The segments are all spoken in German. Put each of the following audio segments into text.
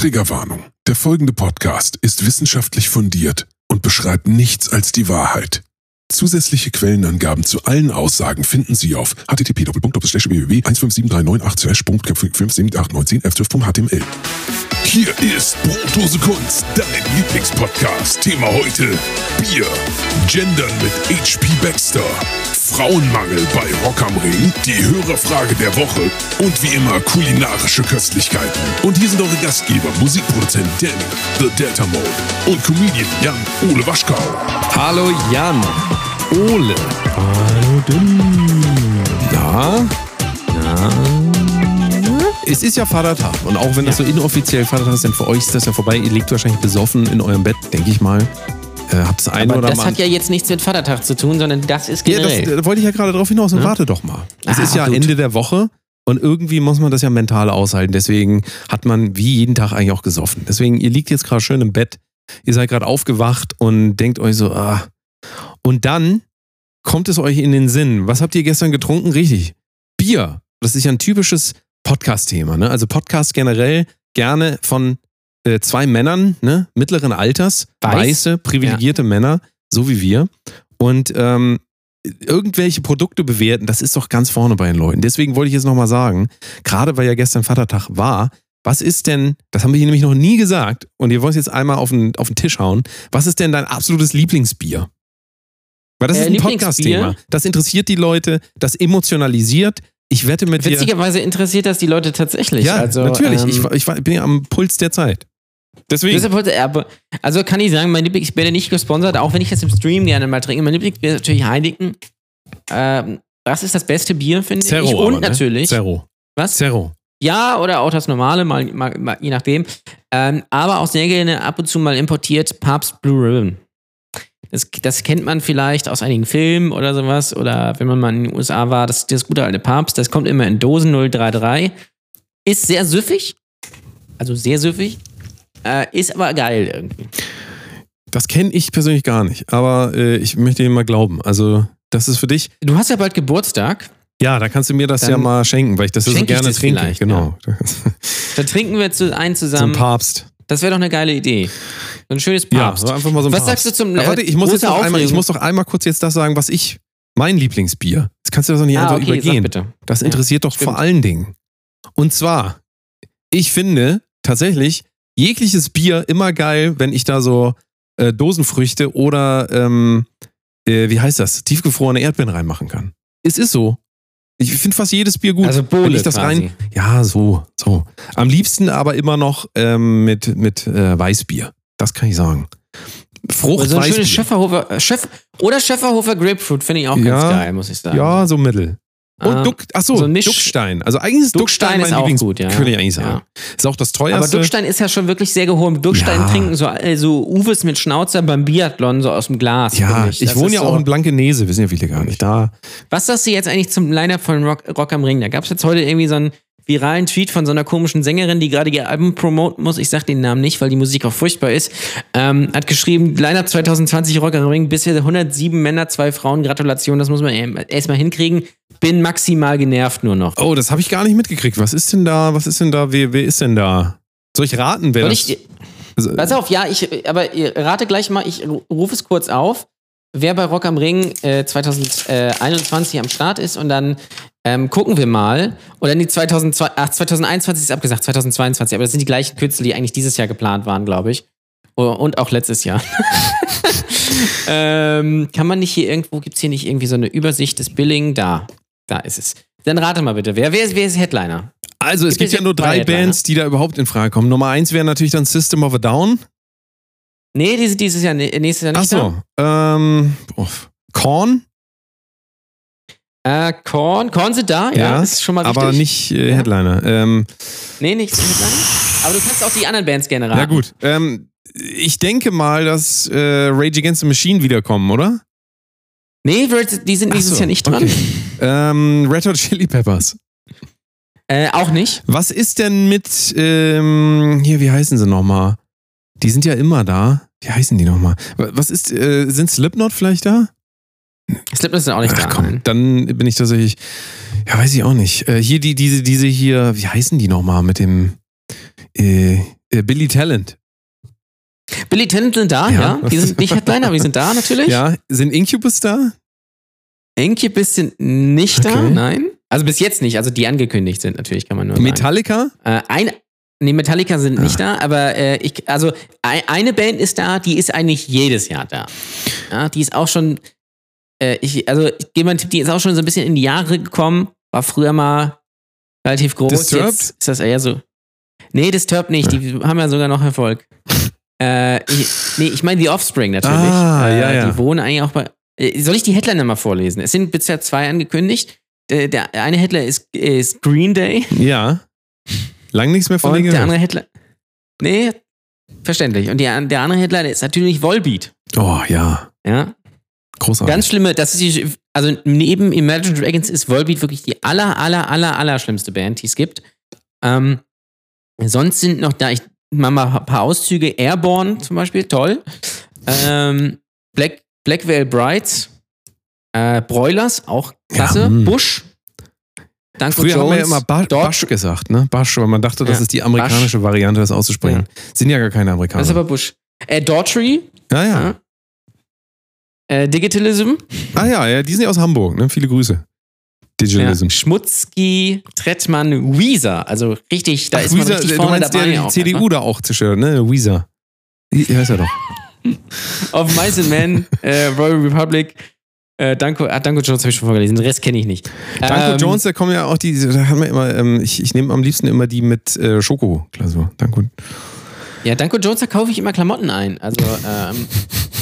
Triggerwarnung. Der folgende Podcast ist wissenschaftlich fundiert und beschreibt nichts als die Wahrheit. Zusätzliche Quellenangaben zu allen Aussagen finden Sie auf http://www.1573980.57819f12.html. Hier ist Brotdose Kunst, dein Lieblingspodcast. Thema heute: Bier. Gendern mit HP Baxter. Frauenmangel bei Rock am Ring, die Hörerfrage der Woche und wie immer kulinarische Köstlichkeiten. Und hier sind eure Gastgeber, Musikproduzent Danny, The Delta Mode und Comedian Jan Ole Waschkau. Hallo Jan. Ole. Hallo Dünn. Ja? Es ist ja Vatertag und auch wenn das so inoffiziell Vatertag ist, denn für euch ist das ja vorbei. Ihr liegt wahrscheinlich besoffen in eurem Bett, denke ich mal. Äh, habt das ein Aber oder das mal. hat ja jetzt nichts mit Vatertag zu tun, sondern das ist ja, das, da wollte ich ja gerade drauf hinaus und warte doch mal. Es Ah, ist ja gut. Ende der Woche und irgendwie muss man das ja mental aushalten. Deswegen hat man wie jeden Tag eigentlich auch gesoffen. Deswegen, ihr liegt jetzt gerade schön im Bett, ihr seid gerade aufgewacht und denkt euch so, ah. Und dann kommt es euch in den Sinn. Was habt ihr gestern getrunken? Richtig. Bier. Das ist ja ein typisches Podcast-Thema. Ne? Also Podcast generell gerne von äh, zwei Männern ne? mittleren Alters, Weiß. weiße, privilegierte Männer, so wie wir. Und ähm, irgendwelche Produkte bewerten, das ist doch ganz vorne bei den Leuten. Deswegen wollte ich jetzt nochmal sagen, gerade weil ja gestern Vatertag war, was ist denn, das haben wir hier nämlich noch nie gesagt, und ihr wollt es jetzt einmal auf den, auf den Tisch hauen, was ist denn dein absolutes Lieblingsbier? Weil das Äh, ist ein? Podcast-Thema. Das interessiert die Leute, das emotionalisiert. Ich wette mit dir. Witzigerweise interessiert das die Leute tatsächlich. Ja, also, natürlich. Ähm, ich, ich, bin ja am Puls der Zeit. Deswegen. Deshalb also kann ich sagen, mein Lieblingsbier der nicht gesponsert, auch wenn ich das im Stream gerne mal trinke. Mein Lieblingsbier ist natürlich Heineken. Ähm, das ist das beste Bier, finde ich. Zero. Und aber, ne? natürlich. Zero. Was? Zero. Ja, oder auch das normale, mal, mal, mal je nachdem. Ähm, aber auch sehr gerne ab und zu mal importiert Papst Blue Ribbon. Das, das kennt man vielleicht aus einigen Filmen oder sowas. Oder wenn man mal in den USA war, das, das gute alte Papst, das kommt immer in Dosen 033. Ist sehr süffig. Also sehr süffig. Äh, ist aber geil irgendwie. Das kenne ich persönlich gar nicht. Aber äh, ich möchte dir mal glauben. Also, das ist für dich. Du hast ja bald Geburtstag. Ja, da kannst du mir das Dann ja mal schenken, weil ich das ja so gerne trinke. Genau. Da trinken wir zu, ein Zum zusammen. Papst. Das wäre doch eine geile Idee. So ein schönes Ja, Papst. so einfach mal so ein Was Papst. sagst du zum Ja, warte, ich muss, jetzt noch einmal, ich muss doch einmal kurz jetzt das sagen, was ich. Mein Lieblingsbier. Das kannst du doch nicht ah, einfach okay, übergehen. bitte. Das Ja, interessiert doch stimmt. vor allen Dingen. Und zwar, ich finde tatsächlich jegliches Bier immer geil, wenn ich da so äh, Dosenfrüchte oder, ähm, äh, wie heißt das, tiefgefrorene Erdbeeren reinmachen kann. Es ist so. Ich finde fast jedes Bier gut. Also wenn Bohle ich das quasi. rein. Ja, so, so. Am liebsten aber immer noch ähm, mit, mit äh, Weißbier. Das kann ich sagen. Frucht, Oder so ein schönes Schöfferhofer, äh, Chef, oder Schöfferhofer Grapefruit finde ich auch Ja. ganz geil, muss ich sagen. Ja, so mittel. Und Ähm, Duck, achso, so ein Misch- Duckstein. Also eigentlich ist Duckstein, Duckstein ist mein auch Lieblings gut, ja. Könnte ich eigentlich sagen. Ist auch das teuerste. Aber Duckstein ist ja schon wirklich sehr gehoben. Duckstein Ja. trinken so, äh, so Uwes mit Schnauzer beim Biathlon so aus dem Glas. Ja, ich, Das wohne ja so. auch in Blankenese, wissen ja viele gar nicht. Da. Was sagst du jetzt eigentlich zum Line-Up von Rock, Rock am Ring? Da gab es jetzt heute irgendwie so einen viralen Tweet von so einer komischen Sängerin, die gerade ihr Album promoten muss. Ich sag den Namen nicht, weil die Musik auch furchtbar ist. Ähm, hat geschrieben, Line-Up 2020 Rock am Ring, bisher 107 Männer, zwei Frauen. Gratulation, das muss man erstmal hinkriegen. Bin maximal genervt nur noch. Oh, das habe ich gar nicht mitgekriegt. Was ist denn da? Was ist denn da? Wer, wer ist denn da? Soll ich raten, wer Soll das? ich, Also, pass auf, ja, ich, aber rate gleich mal, ich rufe es kurz auf, wer bei Rock am Ring äh, 2021 am Start ist und dann ähm, gucken wir mal. Oder nee, 2002, ach, 2021 ist abgesagt, 2022, aber das sind die gleichen Künstler, die eigentlich dieses Jahr geplant waren, glaube ich. Oh, Und auch letztes Jahr. ähm, kann man nicht hier irgendwo, gibt es hier nicht irgendwie so eine Übersicht des Billing? Da, da ist es. Dann rate mal bitte, wer, wer, wer ist Headliner? also es gibt gibt ja nur drei Headliner. Bands, die da überhaupt in Frage kommen. Nummer eins wäre natürlich dann System of a Down. Nee, die sind dieses Jahr, nächstes Jahr nicht Achso. Ähm, oh, Korn, da. Äh, Korn, Korn sind da, ja, Ja, ist schon mal aber nicht äh, Ja. Headliner. Ähm, Nee, nicht Headliner. Aber du kannst auch die anderen Bands gerne raten. na gut. Ähm, ich denke mal, dass äh, Rage Against the Machine wiederkommen, oder? Nee, die sind dieses so, Jahr nicht dran. okay. Ähm, Red Hot Chili Peppers. Äh, auch nicht. Was ist denn mit, ähm, hier, wie heißen sie nochmal? Die sind ja immer da. Wie heißen die nochmal? Was ist, äh, sind Slipknot vielleicht da? Slipknot sind auch nicht Ach da. komm, nein. dann bin ich tatsächlich, ja, weiß ich auch nicht. Äh, hier die, diese, diese hier, wie heißen die nochmal mit dem, äh, Äh, Billy Talent. Billy Talent sind da, Ja. ja. Die sind nicht Headliner, aber die sind da natürlich. Ja, sind Incubus da? Incubus sind nicht da, Okay. nein. Also bis jetzt nicht, also die angekündigt sind natürlich, kann man nur sagen. Metallica? Äh, ein, nee, Metallica sind nicht da, aber äh, ich, also ein, eine Band ist da, die ist eigentlich jedes Jahr da. Ja, die ist auch schon, äh, ich, also ich gebe mal einen Tipp, die ist auch schon so ein bisschen in die Jahre gekommen, war früher mal relativ groß. Disturbed? Jetzt ist das eher so. Nee, Disturbed nicht, die haben ja sogar noch Erfolg. äh, ich, nee, ich meine die Offspring natürlich. Ah, äh, ja, ja. Die wohnen eigentlich auch bei. Äh, Soll ich die Headliner mal vorlesen? Es sind bisher zwei angekündigt. Der, der eine Headliner ist, ist Green Day. Ja. Lang nichts mehr von denen der andere Headliner. Nee, verständlich. Und der, der andere Headliner ist natürlich Volbeat. Oh ja, Ja. Großartig. Ganz schlimme, das ist die, also neben Imagine Dragons ist Volbeat wirklich die aller, aller, aller, aller schlimmste Band, die es gibt. Ähm, sonst sind noch da, ich mach mal ein paar Auszüge, Airborne zum Beispiel, toll. Ähm, Black, Black Veil Brides, äh, Broilers, auch klasse. Ja, hm. Bush, Danko Früher Jones, haben wir ja immer ba dort- Basch gesagt, ne? Basch, weil man dachte, das Ja. ist die amerikanische Variante, das auszusprechen. Sind ja gar keine Amerikaner. Das ist aber Bush. Äh, Daughtry, ja, ja. Äh, Digitalism, Ah ja, ja, die sind ja aus Hamburg, ne? Viele Grüße. Digitalism. Ja, Schmutzki, Trettmann, Weezer. Also richtig, da Ach, ist man Weezer, richtig du vorne meinst dabei. der, die auch CDU da auch zerstört, ne? Weezer. Die heißt er doch. Auf Mice and Men, äh, Royal Republic, äh, Danko, ah, Danko Jones habe ich schon vorgelesen, den Rest kenne ich nicht. Danko Ähm, Jones, da kommen ja auch die, da haben wir immer, ähm, ich, ich nehme am liebsten immer die mit äh, Schokoglasur. Danko. Ja, Danko Jones, da kaufe ich immer Klamotten ein. Also, ähm,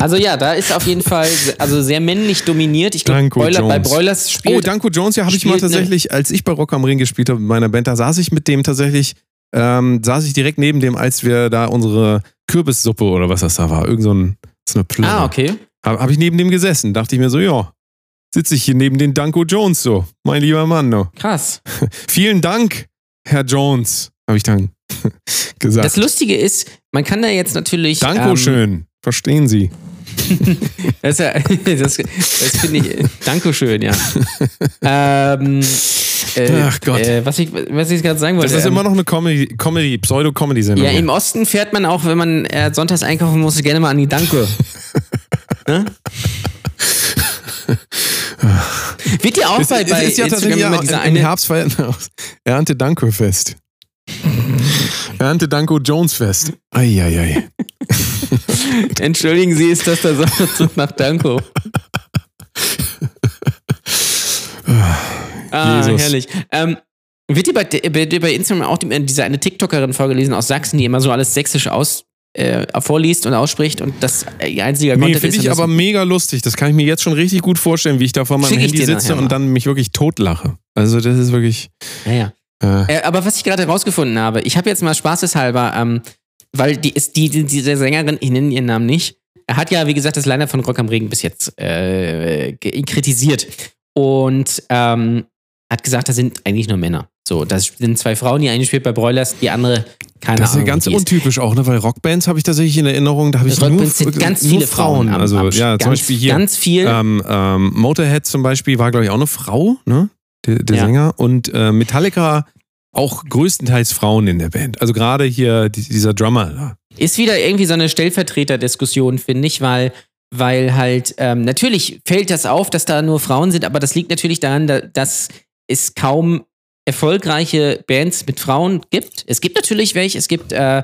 also ja, da ist auf jeden Fall also sehr männlich dominiert. Ich glaube, Broiler, bei. Broilers spielt. Oh, Danko Jones, ja, habe ich mal tatsächlich, als ich bei Rock am Ring gespielt habe mit meiner Band, da saß ich mit dem tatsächlich, ähm, saß ich direkt neben dem, als wir da unsere Kürbissuppe oder was das da war, irgend so, ein, so eine Plörre. ah, okay. Habe hab ich neben dem gesessen, dachte ich mir so, ja, sitze ich hier neben den Danko Jones so, mein lieber Mann. No. Krass. Vielen Dank, Herr Jones, habe ich dann gesagt. Das Lustige ist, man kann da jetzt natürlich. Dankeschön, verstehen Sie. Ähm, das, ja- das, das finde ich. Dankeschön, ja. ähm, äh, Ach Gott. Äh, was ich, was ich gerade sagen wollte. Das ist ähm, immer noch eine Comedy, Comedy Pseudo-Comedy-Sendung. Ja, im Osten fährt man auch, wenn man äh, sonntags einkaufen muss, gerne mal an die Danke. ne? Wird dir auch Es, bei, es bei ist ja tatsächlich immer ja, dieser im. Herbst feiert man auch Ernte Danko Fest. Ernte Danko Jones Fest. Eieiei. Entschuldigen Sie, ist das der Sonderzug nach Danko? ah, Jesus. herrlich. Ähm, wird dir bei, bei, Instagram auch die, diese eine TikTokerin vorgelesen aus Sachsen, die immer so alles sächsisch aus, äh, vorliest und ausspricht und das ihr einziger Nee, Content finde ist? ich und das- aber mega lustig. Das kann ich mir jetzt schon richtig gut vorstellen, wie ich da vor meinem ich Handy sitze nachher mal. und dann mich wirklich totlache. Also das ist wirklich. ja, ja. Äh, Äh, aber was ich gerade herausgefunden habe, ich habe jetzt mal spaßeshalber, ähm, weil die ist die, die diese Sängerin, ich nenne ihren Namen nicht, hat ja, wie gesagt, das Line von Rock am Regen bis jetzt äh, kritisiert. Und ähm, hat gesagt, das sind eigentlich nur Männer. So, das sind zwei Frauen, die eine spielt bei Broilers, die andere keine das ist ja Ahnung. ganz untypisch auch, ne? Weil Rockbands habe ich tatsächlich in Erinnerung, da habe ich nur, Rockbands sind ganz nur viele Frauen. am- also am- ja, ganz, zum Beispiel hier. Ganz viel. Ähm, ähm, Motorhead zum Beispiel war, glaube ich, auch eine Frau, ne? Der, der Ja. Sänger. Und äh, Metallica auch größtenteils Frauen in der Band. Also gerade hier die, dieser Drummer. Da. Ist wieder irgendwie so eine Stellvertreterdiskussion, finde ich, weil, weil halt, ähm, natürlich fällt das auf, dass da nur Frauen sind, aber das liegt natürlich daran, da, dass es kaum erfolgreiche Bands mit Frauen gibt. Es gibt natürlich welche, es gibt, äh,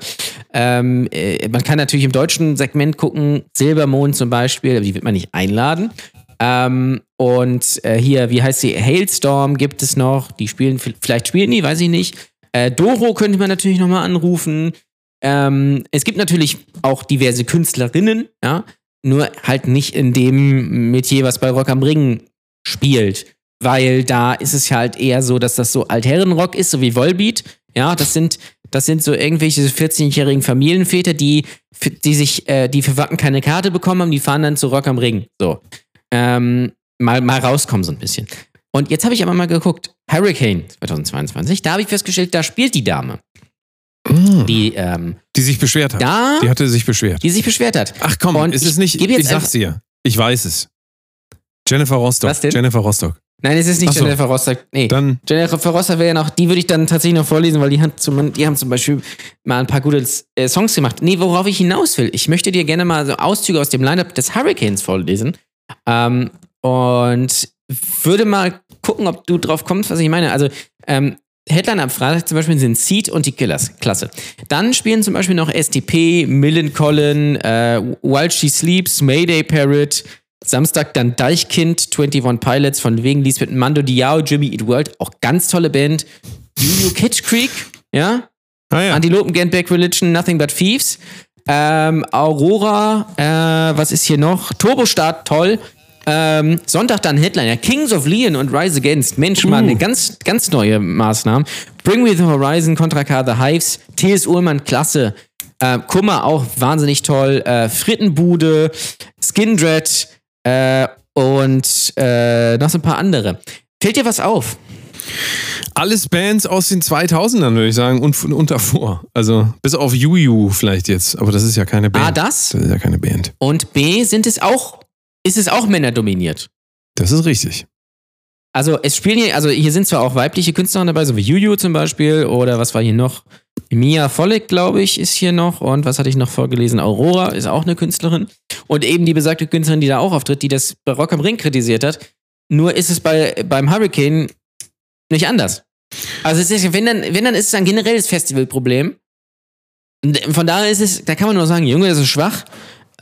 ähm, äh, man kann natürlich im deutschen Segment gucken, Silbermond zum Beispiel, aber die wird man nicht einladen. Ähm, und äh, hier, wie heißt sie? Hailstorm gibt es noch. Die spielen, vielleicht spielen die, weiß ich nicht. Äh, Doro könnte man natürlich nochmal anrufen. Ähm, es gibt natürlich auch diverse Künstlerinnen, ja, nur halt nicht in dem Metier, was bei Rock am Ring spielt. Weil da ist es halt eher so, dass das so Altherrenrock ist, so wie Volbeat. Ja, das sind, das sind so irgendwelche 14-jährigen Familienväter, die, die sich, äh, die für Wacken keine Karte bekommen haben, die fahren dann zu Rock am Ring. So. Ähm, mal, mal rauskommen so ein bisschen. Und jetzt habe ich aber mal geguckt, Hurricane 2022, da habe ich festgestellt, da spielt die Dame, die ähm, Die sich beschwert hat. da, Die hatte sich beschwert. die sich beschwert hat. Ach komm, Und ist ich es nicht. Ich sag's dir. Ich weiß es. Jennifer Rostock. Was denn? Jennifer Rostock. Nein, es ist nicht so. Jennifer Rostock. Nee. Dann, Jennifer Rostock wäre ja noch, die würde ich dann tatsächlich noch vorlesen, weil die, hat zum, die haben zum Beispiel mal ein paar gute äh, Songs gemacht. Nee, worauf ich hinaus will, ich möchte dir gerne mal so Auszüge aus dem Lineup des Hurricanes vorlesen. Ähm, und würde mal gucken, ob du drauf kommst, was ich meine. Also, ähm, Headline am Freitag zum Beispiel sind Seed und die Killers. Klasse. Dann spielen zum Beispiel noch STP, Millen Collin, äh, While She Sleeps, Mayday Parrot. Samstag dann Deichkind, 21 Pilots, von wegen Lisbeth Mando Diao, Jimmy Eat World, auch ganz tolle Band. Juju Kitsch Creek, ja. ah ja, Antilopen, Get Back Religion, Nothing But Thieves. Ähm, Aurora, äh, was ist hier noch? Turbostart, toll. Ähm, Sonntag dann Headliner. Kings of Leon und Rise Against. Mensch, mal eine ganz, ganz neue Maßnahmen. Bring Me the Horizon, Contra K The Hives. T.S. Ullmann, klasse. Äh, Kummer auch wahnsinnig toll. Äh, Frittenbude, Skindred äh, und äh, noch so ein paar andere. Fällt dir was auf? Alles Bands aus den 2000ern, würde ich sagen, und, und davor. Also bis auf Juju vielleicht jetzt, aber das ist ja keine Band. A, das. Das ist ja keine Band. Und B, sind es auch, ist es auch männerdominiert? Das ist richtig. Also es spielen hier, also hier sind zwar auch weibliche Künstlerinnen dabei, so wie Juju zum Beispiel, oder was war hier noch? Mia Volek, glaube ich, ist hier noch. Und was hatte ich noch vorgelesen? Aurora ist auch eine Künstlerin. Und eben die besagte Künstlerin, die da auch auftritt, die das bei Rock am Ring kritisiert hat. Nur ist es bei, beim Hurricane nicht anders. Also ist, wenn dann, wenn dann ist es ein generelles Festivalproblem. Von daher ist es, da kann man nur sagen, Junge, das ist schwach,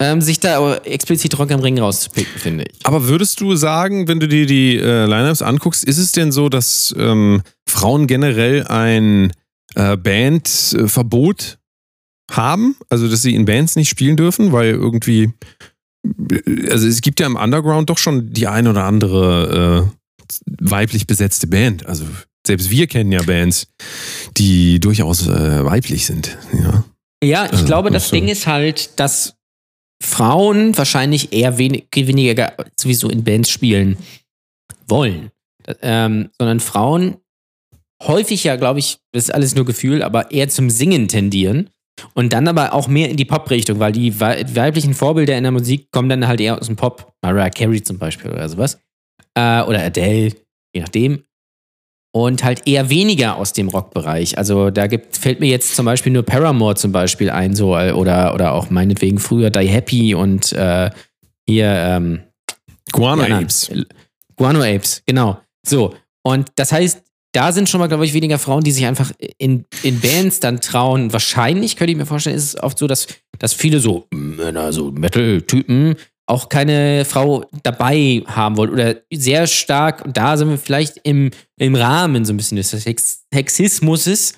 ähm, sich da explizit Rock am Ring rauszupicken, finde ich. Aber würdest du sagen, wenn du dir die äh, Lineups anguckst, ist es denn so, dass ähm, Frauen generell ein äh, Bandverbot haben? Also, dass sie in Bands nicht spielen dürfen, weil irgendwie. Also, es gibt ja im Underground doch schon die ein oder andere äh, weiblich besetzte Band. Also, selbst wir kennen ja Bands, die durchaus äh, weiblich sind. Ja. Ja, ich Also, glaube, das so. Ding ist halt, dass Frauen wahrscheinlich eher wenig, weniger sowieso in Bands spielen wollen. Ähm, sondern Frauen häufig ja, glaube ich, das ist alles nur Gefühl, aber eher zum Singen tendieren. Und dann aber auch mehr in die Pop-Richtung, weil die wei- weiblichen Vorbilder in der Musik kommen dann halt eher aus dem Pop. Mariah Carey zum Beispiel oder sowas. Äh, oder Adele, je nachdem. Und halt eher weniger aus dem Rockbereich. Also da gibt, fällt mir jetzt zum Beispiel nur Paramore zum Beispiel ein, so äh, oder, oder auch meinetwegen früher Die Happy und äh, hier ähm, Guano anderen. Apes. Guano Apes, genau. So. Und das heißt, da sind schon mal, glaube ich, weniger Frauen, die sich einfach in, in Bands dann trauen. Wahrscheinlich, könnte ich mir vorstellen, ist es oft so, dass, dass viele so Männer, so Metal-Typen auch keine Frau dabei haben wollen oder sehr stark, und da sind wir vielleicht im, im Rahmen so ein bisschen des Sex Sexismus,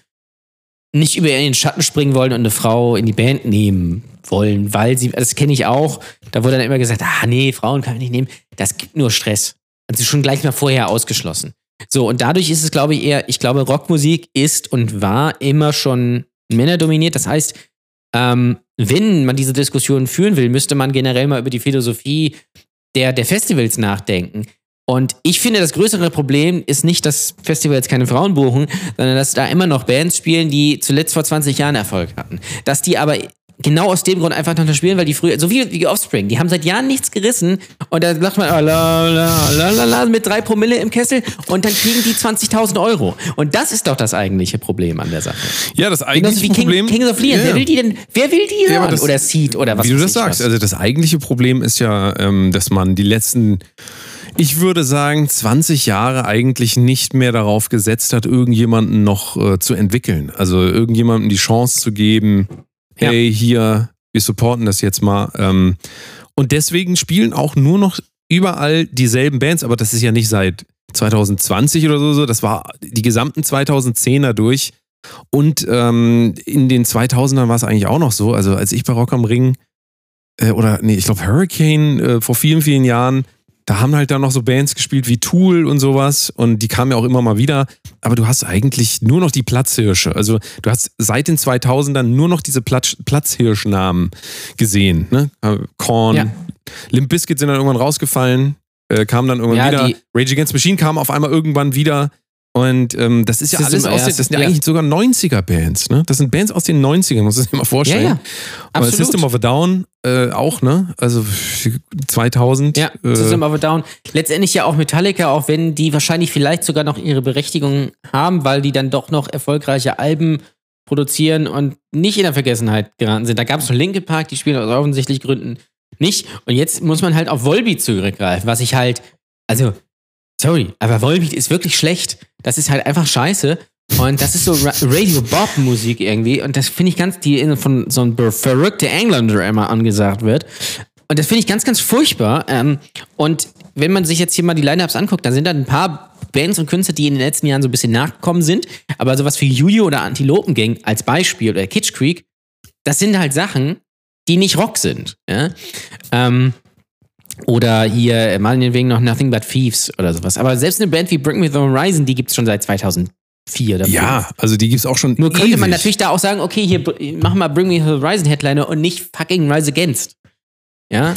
nicht über ihren Schatten springen wollen und eine Frau in die Band nehmen wollen, weil sie, das kenne ich auch, da wurde dann immer gesagt, ah nee, Frauen kann ich nicht nehmen, das gibt nur Stress. Also schon gleich mal vorher ausgeschlossen. So, und dadurch ist es, glaube ich, eher, ich glaube, Rockmusik ist und war immer schon männerdominiert. Das heißt, ähm, wenn man diese Diskussion führen will, müsste man generell mal über die Philosophie der, der Festivals nachdenken. Und ich finde, das größere Problem ist nicht, dass Festivals keine Frauen buchen, sondern dass da immer noch Bands spielen, die zuletzt vor 20 Jahren Erfolg hatten. Dass die aber genau aus dem Grund einfach noch nicht spielen, weil die früher, so wie, wie Offspring, die haben seit Jahren nichts gerissen und da sagt man, oh, la, la, la, la, la, mit drei Promille im Kessel und dann kriegen die 20.000 Euro. Und das ist doch das eigentliche Problem an der Sache. Ja, das eigentliche King, Problem. Kings of Leon. Ja, Wer ja. will die denn, wer will die Ja, hören? das- oder Seed oder was Wie du das sagst, was. also das eigentliche Problem ist ja, ähm, dass man die letzten, ich würde sagen, 20 Jahre eigentlich nicht mehr darauf gesetzt hat, irgendjemanden noch äh, zu entwickeln. Also irgendjemandem die Chance zu geben, Ja. hey, hier, wir supporten das jetzt mal. Ähm, und deswegen spielen auch nur noch überall dieselben Bands, aber das ist ja nicht seit 2020 oder so, so. das war die gesamten 2010er durch. Und ähm, in den 2000ern war es eigentlich auch noch so. Also als ich bei Rock am Ring äh, oder nee, ich glaube Hurricane äh, vor vielen, vielen Jahren, da haben halt dann noch so Bands gespielt wie Tool und sowas und die kamen ja auch immer mal wieder. Aber du hast eigentlich nur noch die Platzhirsche. Also du hast seit den 2000ern nur noch diese Platz, Platzhirschnamen gesehen. Ne? Äh, Korn, Ja. Limp Bizkit sind dann irgendwann rausgefallen, äh, kamen dann irgendwann Ja, wieder. Rage Against Machine kam auf einmal irgendwann wieder. Und ähm, das ist ja System alles aus den, das sind ja ja. eigentlich sogar 90er-Bands, ne? Das sind Bands aus den 90ern, muss man sich mal vorstellen. Ja, ja. Aber. System of a Down äh, auch, ne? Also 2000. Ja, äh, System of a Down. Letztendlich ja auch Metallica, auch wenn die wahrscheinlich vielleicht sogar noch ihre Berechtigung haben, weil die dann doch noch erfolgreiche Alben produzieren und nicht in der Vergessenheit geraten sind. Da gab es noch Linkin Park, die spielen aus offensichtlich Gründen nicht. Und jetzt muss man halt auf Volbeat zurückgreifen, was ich halt, also, sorry, aber Volbeat ist wirklich schlecht. Das ist halt einfach scheiße. Und das ist so Ra Radio Bob Musik irgendwie. Und das finde ich ganz, die von so einem verrückte Engländer immer angesagt wird. Und das finde ich ganz, ganz furchtbar. Ähm, und wenn man sich jetzt hier mal die Lineups anguckt, da sind da ein paar Bands und Künstler, die in den letzten Jahren so ein bisschen nachgekommen sind. Aber sowas wie Julio oder Antilopengang als Beispiel oder Kitsch Creek, das sind halt Sachen, die nicht Rock sind. Ja? Ähm, oder hier, äh, meinetwegen noch Nothing But Thieves oder sowas. Aber selbst eine Band wie Bring Me the Horizon, die gibt es schon seit 2004 oder ja, also die gibt's auch schon. Nur könnte man ewig. natürlich da auch sagen, okay, hier mach mal Bring Me the Horizon Headliner und nicht fucking Rise Against. Ja?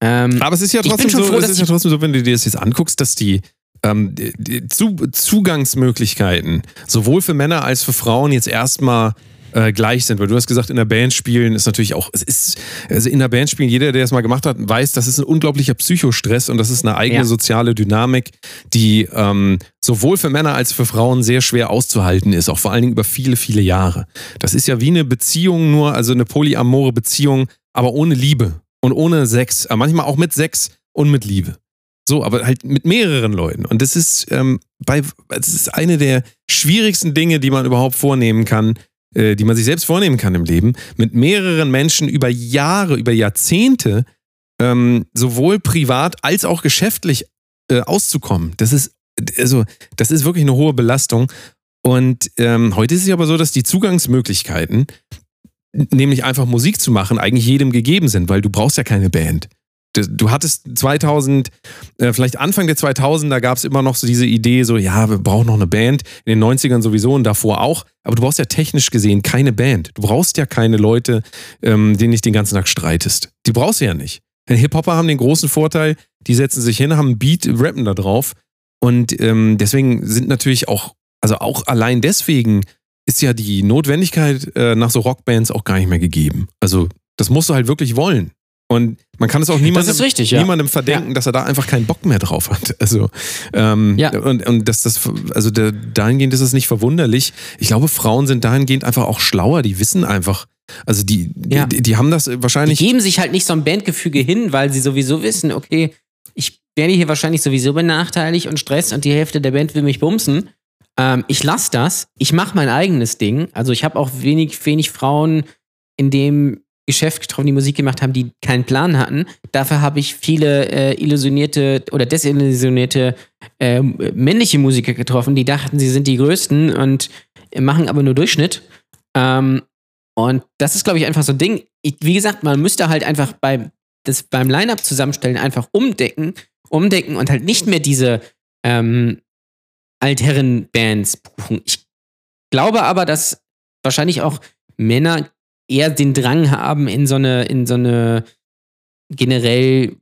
Ähm, Aber es ist ja trotzdem so, froh, es ist ja trotzdem so, wenn du dir das jetzt anguckst, dass die, ähm, die, die Zu Zugangsmöglichkeiten sowohl für Männer als für Frauen jetzt erstmal äh, gleich sind, weil du hast gesagt, in der Band spielen ist natürlich auch, es ist, also in der Band spielen, jeder, der es mal gemacht hat, weiß, das ist ein unglaublicher Psychostress und das ist eine eigene Ja. soziale Dynamik, die ähm, sowohl für Männer als für Frauen sehr schwer auszuhalten ist, auch vor allen Dingen über viele, viele Jahre. Das ist ja wie eine Beziehung nur, also eine polyamore Beziehung, aber ohne Liebe und ohne Sex, aber manchmal auch mit Sex und mit Liebe. So, aber halt mit mehreren Leuten. Und das ist ähm, bei, das ist eine der schwierigsten Dinge, die man überhaupt vornehmen kann, äh, die man sich selbst vornehmen kann im Leben, mit mehreren Menschen über Jahre, über Jahrzehnte, ähm, sowohl privat als auch geschäftlich äh, auszukommen. Das ist, also, das ist wirklich eine hohe Belastung. Und ähm, heute ist es aber so, dass die Zugangsmöglichkeiten, nämlich einfach Musik zu machen, eigentlich jedem gegeben sind, weil du brauchst ja keine Band. Du- hattest 2000, äh, vielleicht Anfang der 2000er gab es immer noch so diese Idee, so, ja, wir brauchen noch eine Band. In den 90ern sowieso und davor auch. Aber du brauchst ja technisch gesehen keine Band. Du brauchst ja keine Leute, ähm, denen dich den ganzen Tag streitest. Die brauchst du ja nicht. Hip-Hopper haben den großen Vorteil, die setzen sich hin, haben einen Beat, rappen da drauf. Und ähm, deswegen sind natürlich auch, also auch allein deswegen ist ja die Notwendigkeit äh, nach so Rockbands auch gar nicht mehr gegeben. Also das musst du halt wirklich wollen. Und man kann es auch niemandem, das richtig, ja. niemandem verdenken, dass er da einfach keinen Bock mehr drauf hat. Also ähm, Ja. und, und dass das, also der, dahingehend ist es nicht verwunderlich. Ich glaube, Frauen sind dahingehend einfach auch schlauer. Die wissen einfach, also die, Ja. die, die haben das die wahrscheinlich. geben sich halt nicht so ein Bandgefüge hin, weil sie sowieso wissen, okay, ich werde hier wahrscheinlich sowieso benachteiligt und Stress und die Hälfte der Band will mich bumsen. Ähm, ich lasse das, ich mache mein eigenes Ding. Also ich habe auch wenig, wenig Frauen in dem Geschäft getroffen, die Musik gemacht haben, die keinen Plan hatten. Dafür habe ich viele äh, illusionierte oder desillusionierte äh, männliche Musiker getroffen, die dachten, sie sind die Größten und machen aber nur Durchschnitt. Ähm, und das ist, glaube ich, einfach so ein Ding. Ich, wie gesagt, man müsste halt einfach beim, das, beim Line-Up zusammenstellen einfach umdecken, umdecken und halt nicht mehr diese ähm, Altherren-Bands buchen. Ich glaube aber, dass wahrscheinlich auch Männer eher den Drang haben, in so eine, in so eine generell,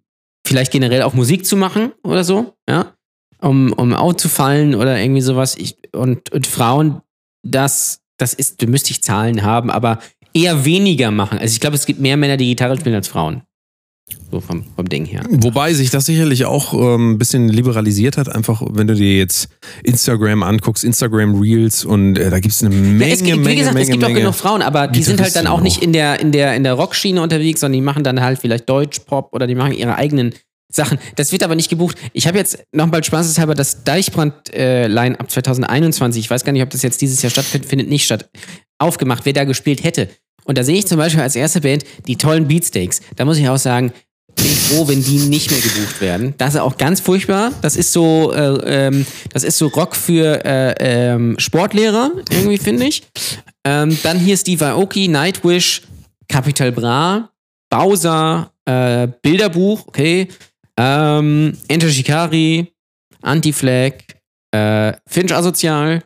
vielleicht generell auch Musik zu machen oder so, ja, um, um aufzufallen oder irgendwie sowas. Ich, und, und Frauen, das, das ist, da müsste ich Zahlen haben, aber eher weniger machen. Also ich glaube, es gibt mehr Männer, die Gitarre spielen als Frauen. So vom, vom Ding her. Wobei sich das sicherlich auch ähm, ein bisschen liberalisiert hat, einfach wenn du dir jetzt Instagram anguckst, Instagram Reels und äh, da gibt es eine Menge, Ja, es gibt, Menge, wie gesagt, Menge, es gibt Menge. auch genug Frauen, aber die sind halt dann auch nicht in der, in der, in der Rockschiene unterwegs, sondern die machen dann halt vielleicht Deutsch-Pop oder die machen ihre eigenen Sachen. Das wird aber nicht gebucht. Ich habe jetzt nochmal spaßeshalber das Deichbrand-Line ab 2021, ich weiß gar nicht, ob das jetzt dieses Jahr stattfindet, findet nicht statt, aufgemacht, wer da gespielt hätte. Und da sehe ich zum Beispiel als erste Band die tollen Beatsteaks. Da muss ich auch sagen, bin ich froh, wenn die nicht mehr gebucht werden. Das ist auch ganz furchtbar. Das ist so, äh, ähm, das ist so Rock für äh, ähm, Sportlehrer, irgendwie finde ich. Ähm, dann hier Steve Aoki, Nightwish, Capital Bra, Bowser, äh, Bilderbuch, okay. Ähm, Enter Shikari, Anti-Flag, äh, Finch Asozial,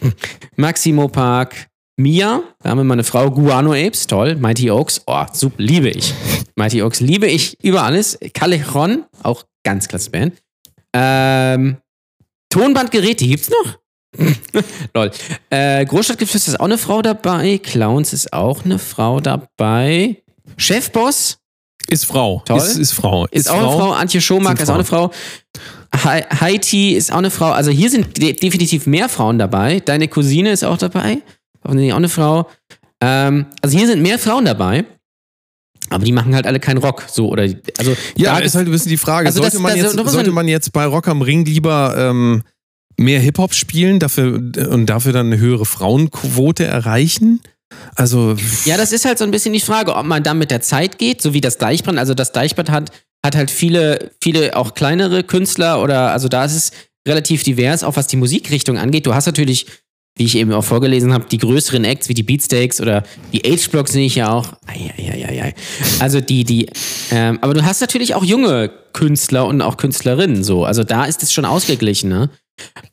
Maximo Park, Mia, da haben wir mal eine Frau, Guano Apes, toll, Mighty Oaks, oh, super, liebe ich. Mighty Oaks liebe ich über alles. Callejon, auch ganz klasse Band. Ähm, Tonbandgeräte gibt's noch? Lol. Äh, Großstadtgeflüster ist auch eine Frau dabei. Clowns ist auch eine Frau dabei. Chefboss Ist Frau. Toll. Ist, ist Frau. ist, auch eine Frau. Antje Schomack Sind ist auch eine Frau. Hai- Haiti ist auch eine Frau. Also hier sind de definitiv mehr Frauen dabei. Deine Cousine ist auch dabei. Offensichtlich auch eine Frau. Ähm, also hier sind mehr Frauen dabei. Aber die machen halt alle keinen Rock. So, oder, also, Ja, da ist halt ein bisschen die Frage. Also sollte, das- man das- jetzt, da sollte man- man jetzt bei Rock am Ring lieber ähm, mehr Hip-Hop spielen dafür, und dafür dann eine höhere Frauenquote erreichen? Also, Ja, das ist halt so ein bisschen die Frage, ob man dann mit der Zeit geht, so wie das Deichbrand. Also das Deichbrand hat, hat halt viele, viele auch kleinere Künstler oder also da ist es relativ divers, auch was die Musikrichtung angeht. Du hast natürlich, wie ich eben auch vorgelesen habe, die größeren Acts wie die Beatsteaks oder die H-Blocks sehe ich ja auch. Eieieiei. Also die, die, ähm, aber du hast natürlich auch junge Künstler und auch Künstlerinnen so. Also da ist es schon ausgeglichen, ne?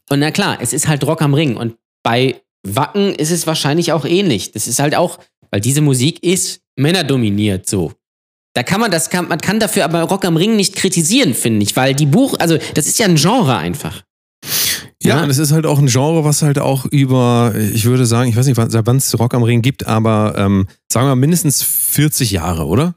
Und na klar, es ist halt Rock am Ring. Und bei Wacken ist es wahrscheinlich auch ähnlich. Das ist halt auch, weil diese Musik ist männerdominiert so. Da kann man das, kann, man kann dafür aber Rock am Ring nicht kritisieren, finde ich, weil die Buch, also das ist ja ein Genre einfach. Ja, Ja. und es ist halt auch ein Genre, was halt auch über, ich würde sagen, ich weiß nicht, wann seit wann es Rock am Ring gibt, aber ähm, sagen wir mindestens 40 Jahre, oder?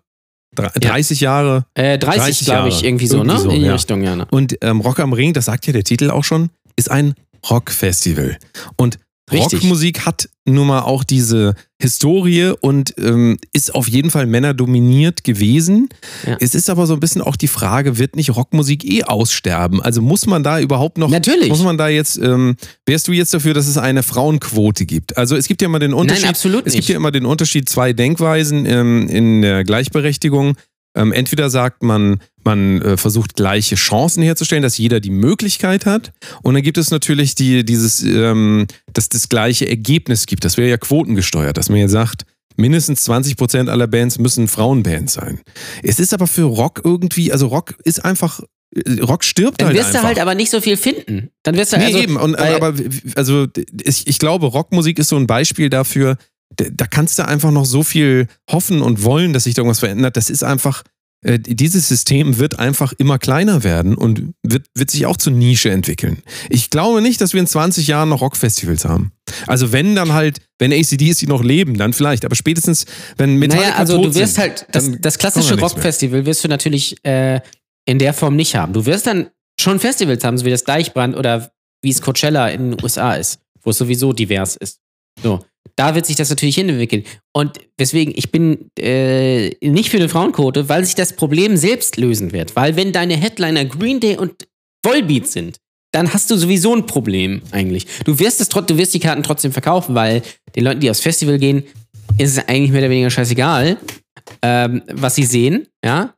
Dre- 30 Jahre. Äh, 30, 30 glaube ich, irgendwie so, Irgendwie ne? so, In die ja. Richtung, ja. Ne? Und ähm, Rock am Ring, das sagt ja der Titel auch schon, ist ein Rockfestival. Und Richtig. Rockmusik hat nun mal auch diese Historie und ähm, ist auf jeden Fall männerdominiert gewesen. Ja. Es ist aber so ein bisschen auch die Frage, wird nicht Rockmusik eh aussterben? Also muss man da überhaupt noch, Natürlich. muss man da jetzt, ähm, wärst du jetzt dafür, dass es eine Frauenquote gibt? Also es gibt ja immer den Unterschied. Nein, absolut Es gibt nicht. ja immer den Unterschied, zwei Denkweisen ähm, in der Gleichberechtigung. Ähm, entweder sagt man, man äh, versucht gleiche Chancen herzustellen, dass jeder die Möglichkeit hat. Und dann gibt es natürlich die, dieses, ähm, dass das gleiche Ergebnis gibt. Das wäre ja quotengesteuert, dass man jetzt sagt, mindestens 20 Prozent aller Bands müssen Frauenbands sein. Es ist aber für Rock irgendwie, also Rock ist einfach, äh, Rock stirbt Dann halt wirst einfach. du halt aber nicht so viel finden. Dann wirst du Nee, also, eben. Und, aber also ich, ich glaube, Rockmusik ist so ein Beispiel dafür, da, kannst du einfach noch so viel hoffen und wollen, dass sich da irgendwas verändert. Das ist einfach, äh, dieses System wird einfach immer kleiner werden und wird, wird sich auch zur Nische entwickeln. Ich glaube nicht, dass wir in 20 Jahren noch Rockfestivals haben. Also wenn dann halt, wenn ACDC noch leben, dann vielleicht. Aber spätestens, wenn Metallica naja, also du wirst sind, halt, das, das klassische. Rockfestival wirst du natürlich äh, in der Form nicht haben. Du wirst dann schon Festivals haben, so wie das Deichbrand oder wie es Coachella in den USA ist, wo es sowieso divers ist. So, da wird sich das natürlich hinentwickeln. Und deswegen, ich bin äh, nicht für eine Frauenquote, weil sich das Problem selbst lösen wird. Weil wenn deine Headliner Green Day und Volbeat sind, dann hast du sowieso ein Problem eigentlich. Du wirst, es, du wirst die Karten trotzdem verkaufen, weil den Leuten, die aufs Festival gehen, ist es eigentlich mehr oder weniger scheißegal, ähm, was sie sehen, ja.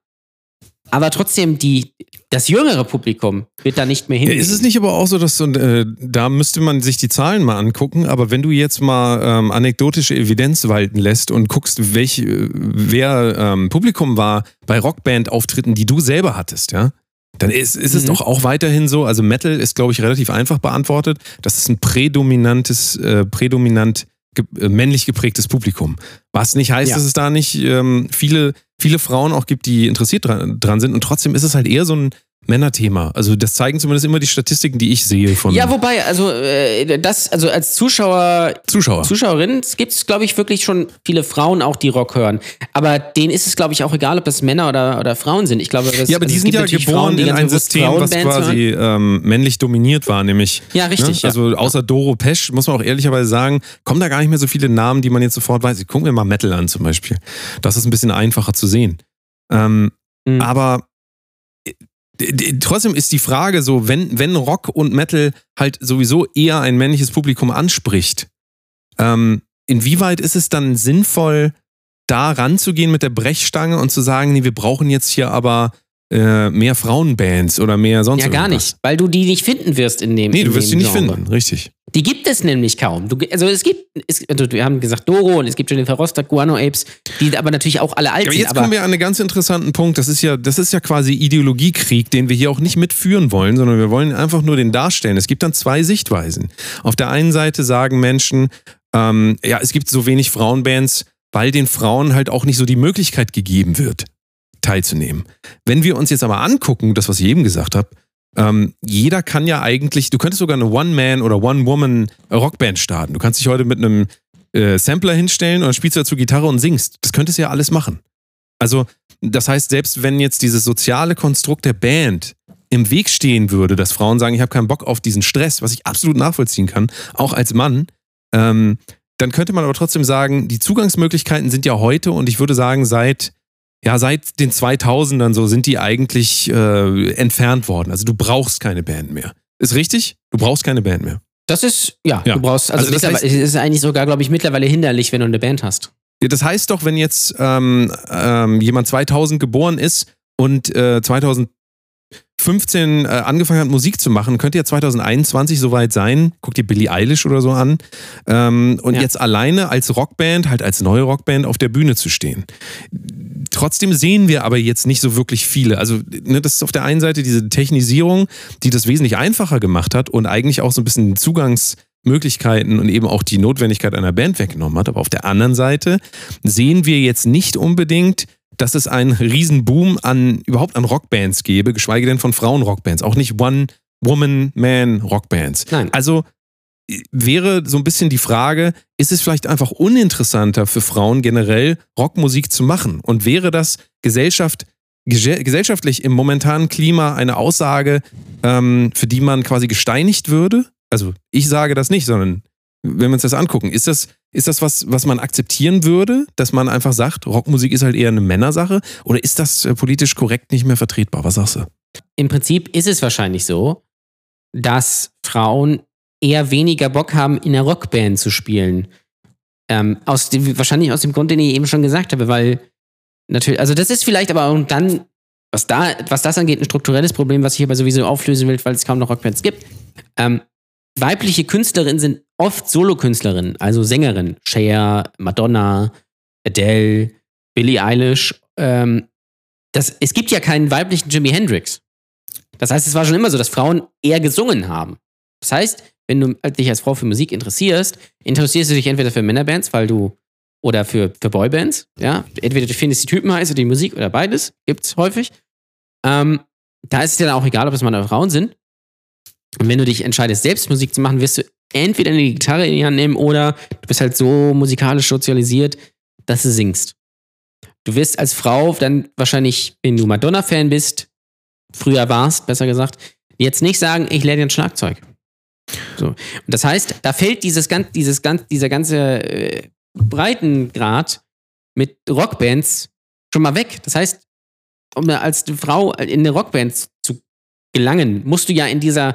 Aber trotzdem, die, das jüngere Publikum wird da nicht mehr hin. Ist es nicht aber auch so, dass so, äh, da müsste man sich die Zahlen mal angucken, aber wenn du jetzt mal ähm, anekdotische Evidenz walten lässt und guckst, welch, äh, wer ähm, Publikum war bei Rockband-Auftritten, die du selber hattest, ja, dann ist, ist es Mhm. doch auch weiterhin so, also Metal ist, glaube ich, relativ einfach beantwortet, das ist ein prädominantes, äh, prädominant ge äh, männlich geprägtes Publikum. Was nicht heißt, Ja. dass es da nicht ähm, viele, viele Frauen auch gibt, die interessiert dran, dran sind und trotzdem ist es halt eher so ein Männerthema. Also das zeigen zumindest immer die Statistiken, die ich sehe von ja, wobei, also äh, das, also als Zuschauer, Zuschauer. Zuschauerinnen gibt es, glaube ich, wirklich schon viele Frauen auch, die Rock hören. Aber denen ist es, glaube ich, auch egal, ob das Männer oder, oder Frauen sind. Ich glaube, das, ja, aber also die sind ja geboren Frauen, die in ein System, was quasi ähm, männlich dominiert war, nämlich. Ja, richtig, ja. Also außer Doro Pesch, muss man auch ehrlicherweise sagen, kommen da gar nicht mehr so viele Namen, die man jetzt sofort weiß. Ich gucke mir mal Metal an zum Beispiel. Das ist ein bisschen einfacher zu sehen. Ähm, Mhm. Aber trotzdem ist die Frage so, wenn, wenn Rock und Metal halt sowieso eher ein männliches Publikum anspricht, ähm, inwieweit ist es dann sinnvoll, da ranzugehen mit der Brechstange und zu sagen, nee, wir brauchen jetzt hier aber äh, mehr Frauenbands oder mehr sonst Ja, gar irgendwas? nicht, weil du die nicht finden wirst in dem Nee, du wirst dem sie nicht Genre. finden, richtig. Die gibt es nämlich kaum. Du, also es gibt, es, also wir haben gesagt Doro und es gibt Jennifer Rostock, Guano Apes, die aber natürlich auch alle alt Aber sind. jetzt kommen wir an einen ganz interessanten Punkt. Das ist ja, das ist ja quasi Ideologiekrieg, den wir hier auch nicht mitführen wollen, sondern wir wollen einfach nur den darstellen. Es gibt dann zwei Sichtweisen. Auf der einen Seite sagen Menschen, ähm, ja, es gibt so wenig Frauenbands, weil den Frauen halt auch nicht so die Möglichkeit gegeben wird, teilzunehmen. Wenn wir uns jetzt aber angucken, das, was ich eben gesagt habe, ähm, jeder kann ja eigentlich, du könntest sogar eine One-Man- oder One-Woman-Rockband starten. Du kannst dich heute mit einem äh, Sampler hinstellen und dann spielst du dazu Gitarre und singst. Das könntest du ja alles machen. Also, das heißt, selbst wenn jetzt dieses soziale Konstrukt der Band im Weg stehen würde, dass Frauen sagen, ich habe keinen Bock auf diesen Stress, was ich absolut nachvollziehen kann, auch als Mann, ähm, dann könnte man aber trotzdem sagen, die Zugangsmöglichkeiten sind ja heute und ich würde sagen, seit ja, seit den 2000ern so sind die eigentlich äh, entfernt worden. Also du brauchst keine Band mehr. Ist richtig? Du brauchst keine Band mehr. Das ist, ja, Ja. du brauchst, also, Also das heißt- es ist eigentlich sogar, glaube ich, mittlerweile hinderlich, wenn du eine Band hast. Ja, Das heißt doch, wenn jetzt ähm, ähm, jemand 2000 geboren ist und äh, 2015 äh, angefangen hat, Musik zu machen, könnte ja 2021 soweit sein. Guck dir Billie Eilish oder so an. Ähm, und Ja. jetzt alleine als Rockband, halt als neue Rockband auf der Bühne zu stehen. Trotzdem sehen wir aber jetzt nicht so wirklich viele. Also, ne, das ist auf der einen Seite diese Technisierung, die das wesentlich einfacher gemacht hat und eigentlich auch so ein bisschen Zugangsmöglichkeiten und eben auch die Notwendigkeit einer Band weggenommen hat. Aber auf der anderen Seite sehen wir jetzt nicht unbedingt, dass es einen riesen Boom an überhaupt an Rockbands gäbe, geschweige denn von Frauenrockbands, auch nicht One-Woman-Man-Rockbands. Nein. Also äh, wäre so ein bisschen die Frage, ist es vielleicht einfach uninteressanter für Frauen generell Rockmusik zu machen? Und wäre das Gesellschaft, gese- gesellschaftlich im momentanen Klima eine Aussage, ähm, für die man quasi gesteinigt würde? Also ich sage das nicht, sondern wenn wir uns das angucken, ist das, ist das was, was man akzeptieren würde, dass man einfach sagt, Rockmusik ist halt eher eine Männersache? Oder ist das äh, politisch korrekt nicht mehr vertretbar? Was sagst du? Im Prinzip ist es wahrscheinlich so, dass Frauen eher weniger Bock haben, in einer Rockband zu spielen. Ähm, aus dem, wahrscheinlich aus dem Grund, den ich eben schon gesagt habe, weil natürlich, also das ist vielleicht aber und dann, was da, was das angeht, ein strukturelles Problem, was ich aber sowieso auflösen will, weil es kaum noch Rockbands gibt. Ähm, weibliche Künstlerinnen sind oft Solokünstlerinnen, also Sängerinnen. Cher, Madonna, Adele, Billie Eilish. Ähm, das, es gibt ja keinen weiblichen Jimi Hendrix. Das heißt, es war schon immer so, dass Frauen eher gesungen haben. Das heißt, wenn du dich als Frau für Musik interessierst, interessierst du dich entweder für Männerbands, weil du oder für, für Boybands, ja. Entweder du findest die Typen heiß oder die Musik oder beides, gibt's häufig. Ähm, da ist es dir dann auch egal, ob es Mann oder Frauen sind. Und wenn du dich entscheidest, selbst Musik zu machen, wirst du entweder eine Gitarre in die Hand nehmen oder du bist halt so musikalisch sozialisiert, dass du singst. Du wirst als Frau dann wahrscheinlich, wenn du Madonna-Fan bist, früher warst, besser gesagt, jetzt nicht sagen, ich lerne ein Schlagzeug. So. Und das heißt, da fällt dieses, gan- dieses, gan- dieser ganze äh, Breitengrad mit Rockbands schon mal weg. Das heißt, um als Frau in eine Rockband zu gelangen, musst du ja in dieser,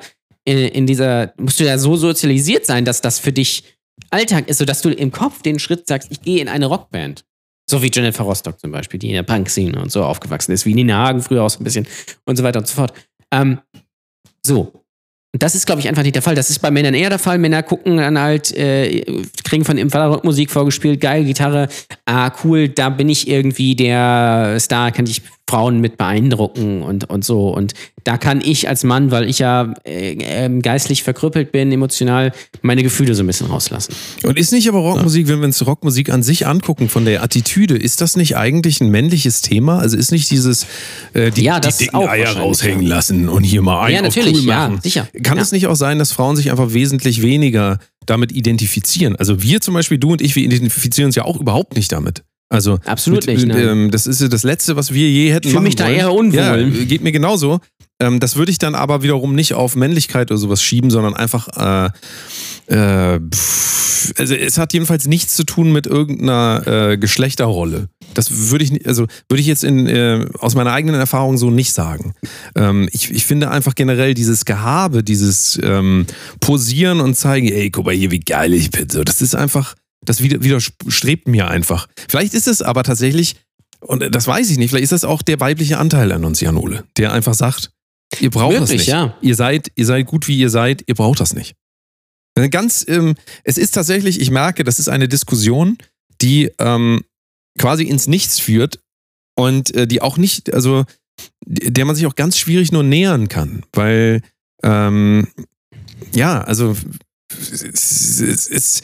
in, dieser, musst du ja so sozialisiert sein, dass das für dich Alltag ist, sodass du im Kopf den Schritt sagst, ich gehe in eine Rockband. So wie Jennifer Rostock zum Beispiel, die in der Punk-Szene und so aufgewachsen ist, wie Nina Hagen früher auch so ein bisschen und so weiter und so fort. Ähm, so. Und das ist, glaube ich, einfach nicht der Fall. Das ist bei Männern eher der Fall. Männer gucken dann halt, äh, kriegen von im Fall Rockmusik vorgespielt, geil, Gitarre, ah, cool, da bin ich irgendwie der Star, kann ich Frauen mit beeindrucken und, und so. Und da kann ich als Mann, weil ich ja äh, ähm, geistlich verkrüppelt bin, emotional, meine Gefühle so ein bisschen rauslassen. Und ist nicht aber Rockmusik, wenn wir uns Rockmusik an sich angucken, von der Attitüde, ist das nicht eigentlich ein männliches Thema? Also ist nicht dieses äh, die, Ja, die dicken Eier raushängen ja. lassen und hier mal ein Ja, natürlich, cool ja, machen? sicher. Kann Ja. es nicht auch sein, dass Frauen sich einfach wesentlich weniger damit identifizieren? Also wir zum Beispiel, du und ich, wir identifizieren uns ja auch überhaupt nicht damit. Also Absolut mit, nicht, mit, ähm, das ist das Letzte, was wir je hätten Ich fühl machen mich da eher unwohl. Ja, geht mir genauso. Ähm, das würde ich dann aber wiederum nicht auf Männlichkeit oder sowas schieben, sondern einfach äh, äh, pff, also es hat jedenfalls nichts zu tun mit irgendeiner äh, Geschlechterrolle. Das würde ich nicht, also würde ich jetzt in, äh, aus meiner eigenen Erfahrung so nicht sagen. Ähm, ich, ich finde einfach generell dieses Gehabe, dieses ähm, Posieren und zeigen, ey, guck mal hier, wie geil ich bin. So, das ist einfach, das wider, widerstrebt mir einfach. Vielleicht ist es aber tatsächlich, und das weiß ich nicht, vielleicht ist das auch der weibliche Anteil an uns, Janole, der einfach sagt, ihr braucht das Möglich, nicht. ja. Ihr seid, ihr seid gut, wie ihr seid, ihr braucht das nicht. Ganz, ähm, es ist tatsächlich, ich merke, das ist eine Diskussion, die ähm, quasi ins Nichts führt und äh, die auch nicht, also der man sich auch ganz schwierig nur nähern kann, weil ähm, ja, also es, es, es,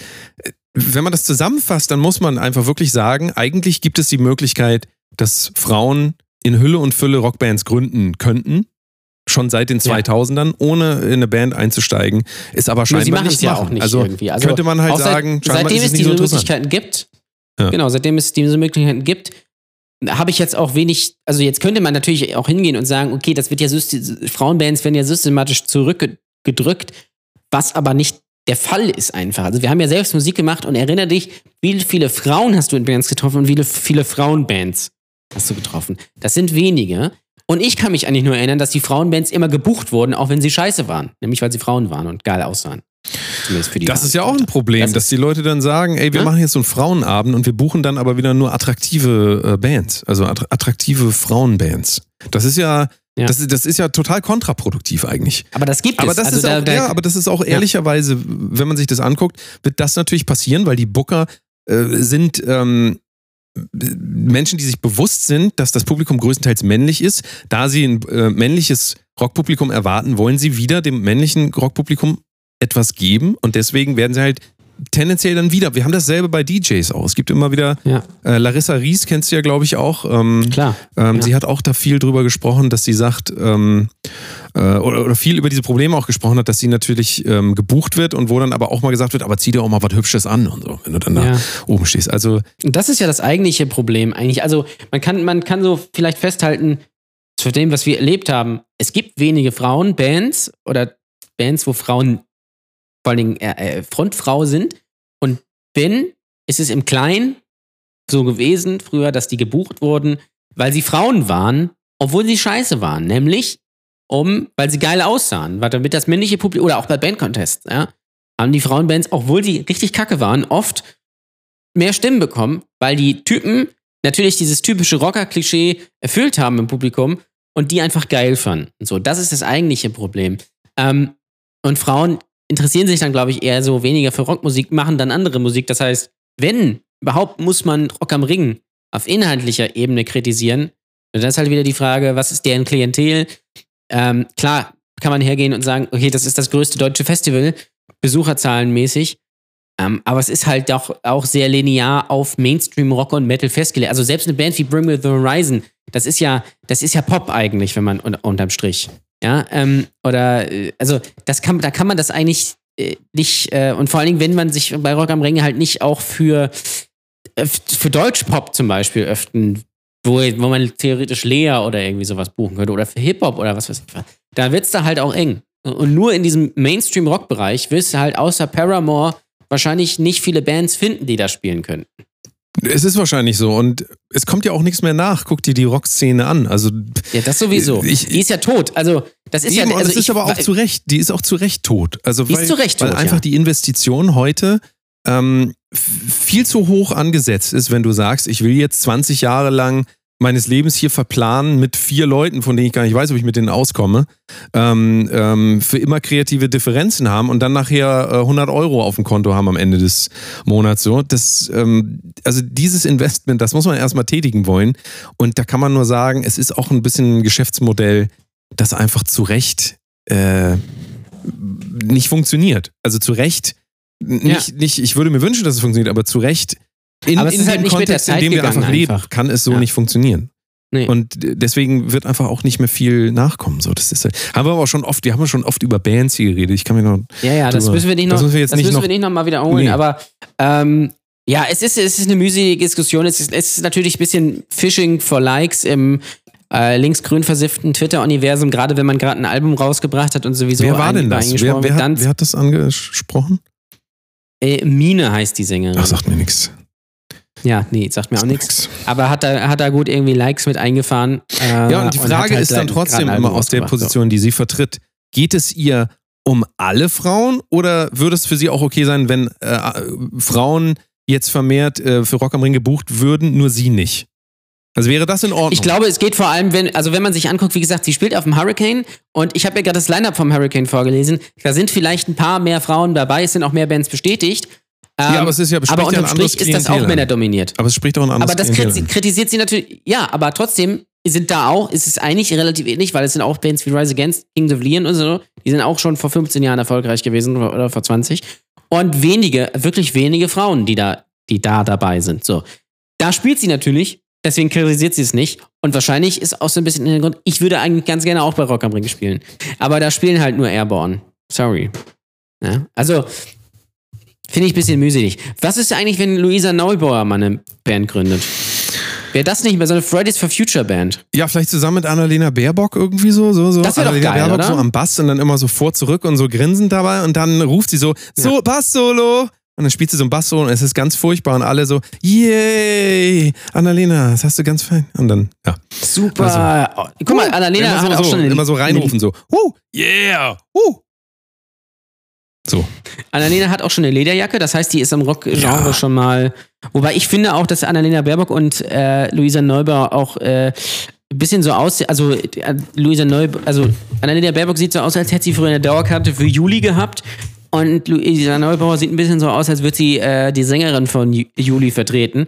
wenn man das zusammenfasst, dann muss man einfach wirklich sagen, eigentlich gibt es die Möglichkeit, dass Frauen in Hülle und Fülle Rockbands gründen könnten. schon seit den Ja. 2000ern, ohne in eine Band einzusteigen, ist aber scheinbar nicht es ja machen. auch nicht also irgendwie. Also könnte man halt seit- sagen, scheinbar seitdem es es diese so. Möglichkeiten gibt, Ja. genau, seitdem es diese Möglichkeiten gibt, habe ich jetzt auch wenig, also jetzt könnte man natürlich auch hingehen und sagen, okay, das wird ja Frauenbands werden ja systematisch zurückgedrückt, was aber nicht der Fall ist einfach. Also wir haben ja selbst Musik gemacht und erinnere dich, wie viele Frauen hast du in Bands getroffen und wie viele, viele Frauenbands hast du getroffen. Das sind wenige. Und ich kann mich eigentlich nur erinnern, dass die Frauenbands immer gebucht wurden, auch wenn sie scheiße waren. Nämlich weil sie Frauen waren und geil aussahen. Zumindest für die Das ist ja auch ein Problem, Das dass die Leute dann sagen, ey, wir Ja? machen jetzt so einen Frauenabend und wir buchen dann aber wieder nur attraktive äh, Bands, also att attraktive Frauenbands. Das ist ja, Ja. Das, ist- das ist ja total kontraproduktiv eigentlich. Aber das gibt Aber es. das also ist da, auch, da, ja, aber das ist auch ehrlicherweise, wenn man sich das anguckt, wird das natürlich passieren, weil die Booker äh, sind ähm, Menschen, die sich bewusst sind, dass das Publikum größtenteils männlich ist. Da sie ein äh, männliches Rockpublikum erwarten, wollen sie wieder dem männlichen Rockpublikum etwas geben und deswegen werden sie halt tendenziell dann wieder. Wir haben dasselbe bei DJs auch. Es gibt immer wieder ja, äh, Larissa Ries kennst du ja, glaube ich, auch. Ähm, klar. ähm, Ja. Sie hat auch da viel drüber gesprochen, dass sie sagt, ähm, äh, oder, oder viel über diese Probleme auch gesprochen hat, dass sie natürlich ähm, gebucht wird und wo dann aber auch mal gesagt wird, aber zieh dir auch mal was Hübsches an und so, wenn du dann da Ja. oben stehst. Also, Und das ist ja das eigentliche Problem eigentlich. Also man kann, man kann so vielleicht festhalten, zu dem, was wir erlebt haben, es gibt wenige Frauenbands oder Bands, wo Frauen vor allen Dingen äh, äh, Frontfrau sind. Und wenn, ist es im Kleinen so gewesen früher, dass die gebucht wurden, weil sie Frauen waren, obwohl sie scheiße waren. Nämlich, um, weil sie geil aussahen. Weil damit das männliche Publikum, oder auch bei Bandcontests, ja, haben die Frauenbands, obwohl die richtig kacke waren, oft mehr Stimmen bekommen, weil die Typen natürlich dieses typische Rocker-Klischee erfüllt haben im Publikum und die einfach geil fanden. So, das ist das eigentliche Problem. Ähm, und Frauen interessieren sich dann, glaube ich, eher so weniger für Rockmusik, machen dann andere Musik. Das heißt, wenn überhaupt muss man Rock am Ring auf inhaltlicher Ebene kritisieren, dann ist halt wieder die Frage, was ist deren Klientel? Ähm, klar kann man hergehen und sagen, okay, das ist das größte deutsche Festival, besucherzahlenmäßig. Ähm, aber es ist halt auch, auch sehr linear auf Mainstream Rock und Metal festgelegt. Also selbst eine Band wie Bring Me the Horizon, das ist ja, das ist ja Pop eigentlich, wenn man un unterm Strich. Ja, ähm, oder äh, also das kann, da kann man das eigentlich äh, nicht, äh, und vor allen Dingen, wenn man sich bei Rock am Ring halt nicht auch für, äh, für Deutschpop zum Beispiel öffnen, wo, wo man theoretisch Lea oder irgendwie sowas buchen könnte, oder für Hip-Hop oder was weiß ich was, da wird's da halt auch eng. Und nur in diesem Mainstream-Rock-Bereich wirst du halt außer Paramore wahrscheinlich nicht viele Bands finden, die da spielen können. Es ist wahrscheinlich so und es kommt ja auch nichts mehr nach. Guck dir die Rockszene an. Also, Ja, das sowieso. Ich- die ist ja tot. Also, das ist Eben, ja. Also das ist ich, aber auch zu Recht, die ist auch zu Recht tot. Also Die ist weil, zu Recht weil tot, einfach ja. die Investition heute ähm, viel zu hoch angesetzt ist, wenn du sagst, ich will jetzt 20 Jahre lang meines Lebens hier verplanen mit vier Leuten, von denen ich gar nicht weiß, ob ich mit denen auskomme, ähm, ähm, für immer kreative Differenzen haben und dann nachher äh, 100 Euro auf dem Konto haben am Ende des Monats. So, das, ähm, also dieses Investment, das muss man erstmal tätigen wollen. Und da kann man nur sagen, es ist auch ein bisschen ein Geschäftsmodell, das einfach zu Recht äh, nicht funktioniert. Also zu Recht, nicht, nicht, ich würde mir wünschen, dass es funktioniert, aber zu Recht in, Aber es in ist halt nicht mit der Kontext, in Zeit dem wir einfach leben, einfach. kann es so Ja. nicht funktionieren. Nee. Und deswegen wird einfach auch nicht mehr viel nachkommen. So, das ist, halt- haben wir aber auch schon oft, wir haben schon oft über Bands hier geredet. Ich kann mir noch. Ja, ja, das drüber- müssen wir nicht noch, das müssen wir jetzt das nicht müssen noch- wir nicht noch mal wiederholen. Nee. Aber ähm, ja, es ist, es ist eine mühselige Diskussion. Es ist, es ist natürlich ein bisschen Phishing for Likes im äh, linksgrün versifften Twitter-Universum, gerade wenn man gerade ein Album rausgebracht hat und sowieso wer war denn das? Wer, wer, hat, wer hat das angesprochen? äh, Mine heißt die Sängerin. Ach, sagt mir nichts. Ja, nee, sagt mir auch nichts. Aber hat da, hat da gut irgendwie Likes mit eingefahren. Äh, Ja, und die Frage halt ist dann trotzdem immer aus der. Position, die sie vertritt. Geht es ihr um alle Frauen oder würde es für sie auch okay sein, wenn äh, Frauen jetzt vermehrt äh, für Rock am Ring gebucht würden, nur sie nicht? Also wäre das in Ordnung? Ich glaube, es geht vor allem, wenn, also wenn man sich anguckt, wie gesagt, sie spielt auf dem Hurricane und ich habe ja gerade das Line-Up vom Hurricane vorgelesen. Da sind vielleicht ein paar mehr Frauen dabei, es sind auch mehr Bands bestätigt. Ja, Ähm, aber es ist ja aber ja unterm anderes Strich ist das auch männerdominiert. Aber es spricht auch ein anderes Aber das Klientel kritisiert sie natürlich, ja, aber trotzdem sind da auch, ist es eigentlich relativ ähnlich, weil es sind auch Bands wie Rise Against, Kings of Leon und so, die sind auch schon vor 15 Jahren erfolgreich gewesen oder vor 20. Und wenige, wirklich wenige Frauen, die da, die da dabei sind. So. Da spielt sie natürlich, deswegen kritisiert sie es nicht. Und wahrscheinlich ist auch so ein bisschen der Grund, ich würde eigentlich ganz gerne auch bei Rock am Ring spielen. Aber da spielen halt nur Airborne. Sorry. Ja? Also, finde ich ein bisschen mühselig. Was ist eigentlich, wenn Luisa Neubauer mal eine Band gründet? Wäre das nicht mehr so eine Fridays for Future Band? Ja, vielleicht zusammen mit Annalena Baerbock irgendwie so. so, so. Das wär doch Annalena geil, Baerbock oder? so am Bass und dann immer so vor, zurück und so grinsend dabei und dann ruft sie so, so, Bass-Solo. Und dann spielt sie so ein Bass-Solo und es ist ganz furchtbar und alle so, yay, Annalena, das hast du ganz fein. Und dann, ja. Super. Oh, Guck mal, Annalena immer hat so, auch so, schon immer so reinrufen, so, uh, yeah, uh. So. Annalena hat auch schon eine Lederjacke, das heißt, die ist im Rock-Genre Ja. schon mal. Wobei ich finde auch, dass Annalena Baerbock und äh, Luisa Neubauer auch äh, ein bisschen so aussehen. Also, äh, Luisa Neubauer, also Annalena Baerbock sieht so aus, als hätte sie früher eine Dauerkarte für Juli gehabt. Und Luisa Neubauer sieht ein bisschen so aus, als würde sie äh, die Sängerin von Ju Juli vertreten.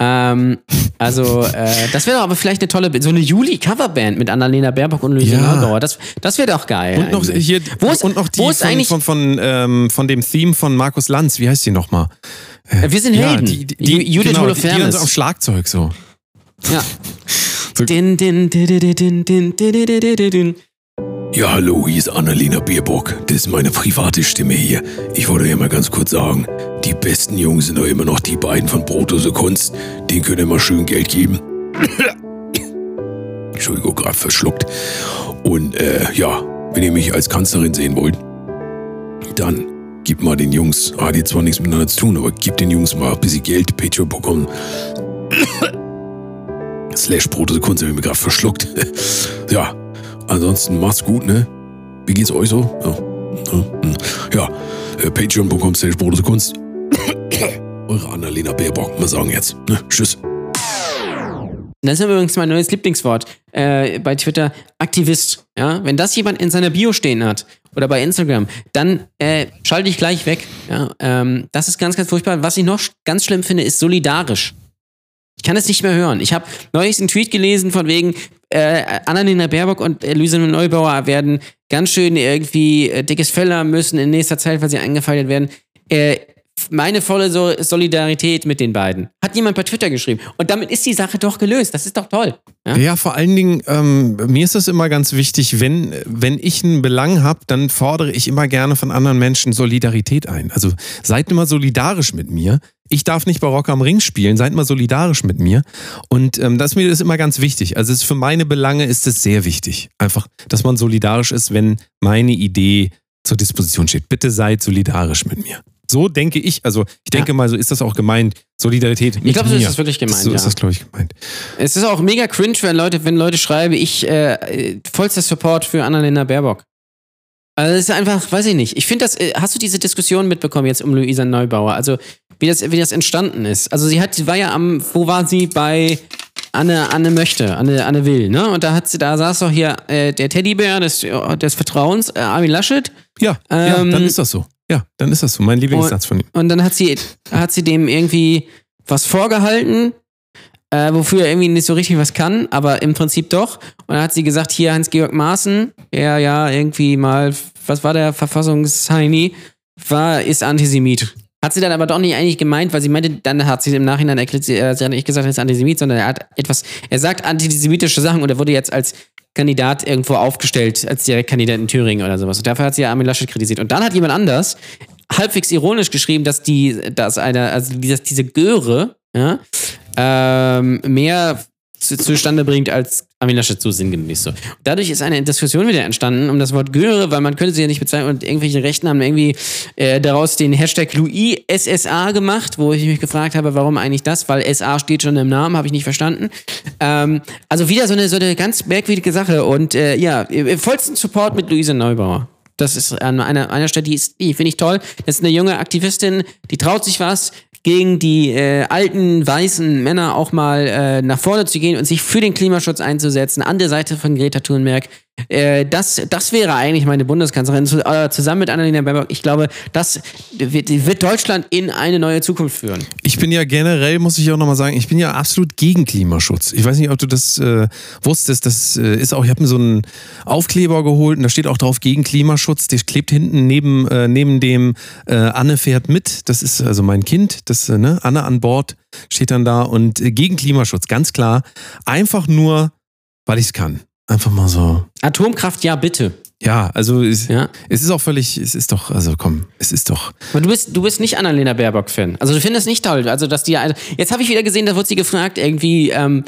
Ähm, also, äh, das wäre doch aber vielleicht eine tolle, so eine Juli-Coverband mit Annalena Baerbock und Luisa Ja. Neubauer. Das, das wäre doch geil. Und noch eigentlich. hier, Wo ist- und noch die wo ist von, eigentlich- von, von, ähm, von dem Theme von Markus Lanz, wie heißt die nochmal? Äh, Wir sind Helden. die, die, Ju- die, Judith genau, die, die dann Holofernes. so am Schlagzeug so. Ja. So- Din, din, din, din, din, din, din, din, din, din. Ja, hallo, hier ist Annalena Baerbock. Das ist meine private Stimme hier. Ich wollte ja mal ganz kurz sagen, die besten Jungs sind doch immer noch die beiden von Brotdose Kunst. Könnt ihr mal schön Geld geben. Entschuldigung, gerade verschluckt. Und äh, ja, wenn ihr mich als Kanzlerin sehen wollt, dann gebt mal den Jungs, ah, die zwar nichts miteinander zu tun, aber gebt den Jungs mal ein bisschen Geld, Patreon.com. Slash Brotdose Kunst, hab ich mir gerade verschluckt. ja, Ansonsten macht's gut, ne? Wie geht's euch so? Ja, ja, hm. äh, patreon.com slash Kunst. Eure Annalena Baerbock. Mal sagen jetzt. Ne? Tschüss. Das ist übrigens mein neues Lieblingswort äh, bei Twitter. Aktivist. Ja? Wenn das jemand in seiner Bio stehen hat oder bei Instagram, dann äh, schalte ich gleich weg. Ja? Ähm, das ist ganz, ganz furchtbar. Was ich noch ganz schlimm finde, ist solidarisch. Ich kann es nicht mehr hören. Ich habe neulich einen Tweet gelesen von wegen, äh, Annalena Baerbock und Luise Neubauer werden ganz schön irgendwie äh, dickes Fell müssen in nächster Zeit, weil sie eingefeiert werden. Äh, meine volle so Solidarität mit den beiden. Hat jemand bei Twitter geschrieben. Und damit ist die Sache doch gelöst. Das ist doch toll. Ja? Ja, vor allen Dingen, ähm, mir ist das immer ganz wichtig, wenn, wenn ich einen Belang habe, dann fordere ich immer gerne von anderen Menschen Solidarität ein. Also seid immer solidarisch mit mir. Ich darf nicht bei Rock am Ring spielen, seid mal solidarisch mit mir. Und ähm, das ist mir das immer ganz wichtig. Also es ist für meine Belange ist es sehr wichtig. Einfach, dass man solidarisch ist, wenn meine Idee zur Disposition steht. Bitte seid solidarisch mit mir. So denke ich, also ich denke mal, so ist das auch gemeint. Solidarität mit Ich glaube, so ist das wirklich gemeint, So ja. ist das, glaube ich, gemeint. Es ist auch mega cringe, wenn Leute, wenn Leute schreiben, ich äh, vollster Support für Annalena Baerbock. Also das ist einfach, weiß ich nicht. Ich finde das, äh, hast du diese Diskussion mitbekommen jetzt um Luisa Neubauer? Also wie das, wie das entstanden ist. Also sie hat, sie war ja am, wo war sie bei Anne, Anne möchte, Anne, Anne will, ne? Und da hat sie, da saß doch hier äh, der Teddybär des, des Vertrauens, äh, Armin Laschet. Ja, ja, Ähm, dann ist das so. Ja, dann ist das so. Mein Lieblingssatz von ihm. Und dann hat sie, hat sie dem irgendwie was vorgehalten, äh, wofür er irgendwie nicht so richtig was kann, aber im Prinzip doch. Und dann hat sie gesagt, hier Hans-Georg Maaßen, der ja irgendwie mal, was war der Verfassungsheini, war, ist Antisemit. Hat sie dann aber doch nicht eigentlich gemeint, weil sie meinte, dann hat sie im Nachhinein erklärt, sie, äh, sie hat nicht gesagt, er ist Antisemit, sondern er hat etwas, er sagt antisemitische Sachen und er wurde jetzt als Kandidat irgendwo aufgestellt, als Direktkandidat in Thüringen oder sowas. Und dafür hat sie ja Armin Laschet kritisiert. Und dann hat jemand anders halbwegs ironisch geschrieben, dass die, dass eine, also dass diese Göre, ja, ähm, mehr zu, zustande bringt, als Armin Laschet so sinngemäß so. Dadurch ist eine Diskussion wieder entstanden um das Wort Göre, weil man könnte sie ja nicht bezeichnen und irgendwelche Rechten haben irgendwie äh, daraus den Hashtag Louis SSA gemacht, wo ich mich gefragt habe, warum eigentlich das, weil SA steht schon im Namen, habe ich nicht verstanden. Ähm, also wieder so eine, so eine ganz merkwürdige Sache und äh, ja, äh, vollsten Support mit Luise Neubauer. Das ist an einer, einer Stelle, die ist, die finde ich toll. Das ist eine junge Aktivistin, die traut sich was, gegen die äh, alten weißen Männer auch mal äh, nach vorne zu gehen und sich für den Klimaschutz einzusetzen, an der Seite von Greta Thunberg. Äh, das, das wäre eigentlich meine Bundeskanzlerin äh, zusammen mit Annalena Baerbock. Ich glaube, das wird, wird, Deutschland in eine neue Zukunft führen. Ich bin ja generell, muss ich auch nochmal sagen, ich bin ja absolut gegen Klimaschutz. Ich weiß nicht, ob du das äh, wusstest. Das äh, ist auch, ich habe mir so einen Aufkleber geholt und da steht auch drauf gegen Klimaschutz. Der klebt hinten neben, neben dem Anne fährt mit. Das ist also mein Kind, das ne, Anne an Bord steht dann da und gegen Klimaschutz, ganz klar. Einfach nur, weil ich es kann. Einfach mal so. Atomkraft, ja, bitte. Ja, also es, ja. es ist auch völlig, es ist doch, also komm, es ist doch. Aber du bist, du bist nicht Annalena Baerbock-Fan. Also du findest nicht toll. Also, dass die, also, jetzt habe ich wieder gesehen, da wurde sie gefragt, irgendwie, ähm,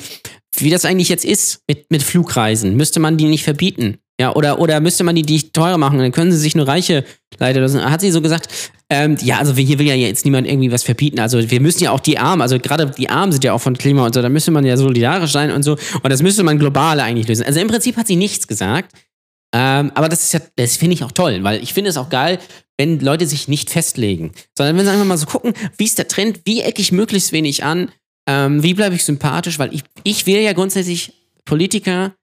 wie das eigentlich jetzt ist mit, mit Flugreisen. Müsste man die nicht verbieten? Ja, oder, oder müsste man die, die teurer machen? Dann können sie sich nur Reiche leiden. Hat sie so gesagt, ähm, ja, also hier will ja jetzt niemand irgendwie was verbieten. Also wir müssen ja auch die Armen, also gerade die Armen sind ja auch von Klima und so, da müsste man ja solidarisch sein und so. Und das müsste man global eigentlich lösen. Also im Prinzip hat sie nichts gesagt. Ähm, aber das ist ja, das finde ich auch toll, weil ich finde es auch geil, wenn Leute sich nicht festlegen, sondern wenn sie einfach mal so gucken, wie ist der Trend, wie ecke ich möglichst wenig an, ähm, wie bleibe ich sympathisch, weil ich, ich wähle ja grundsätzlich Politiker,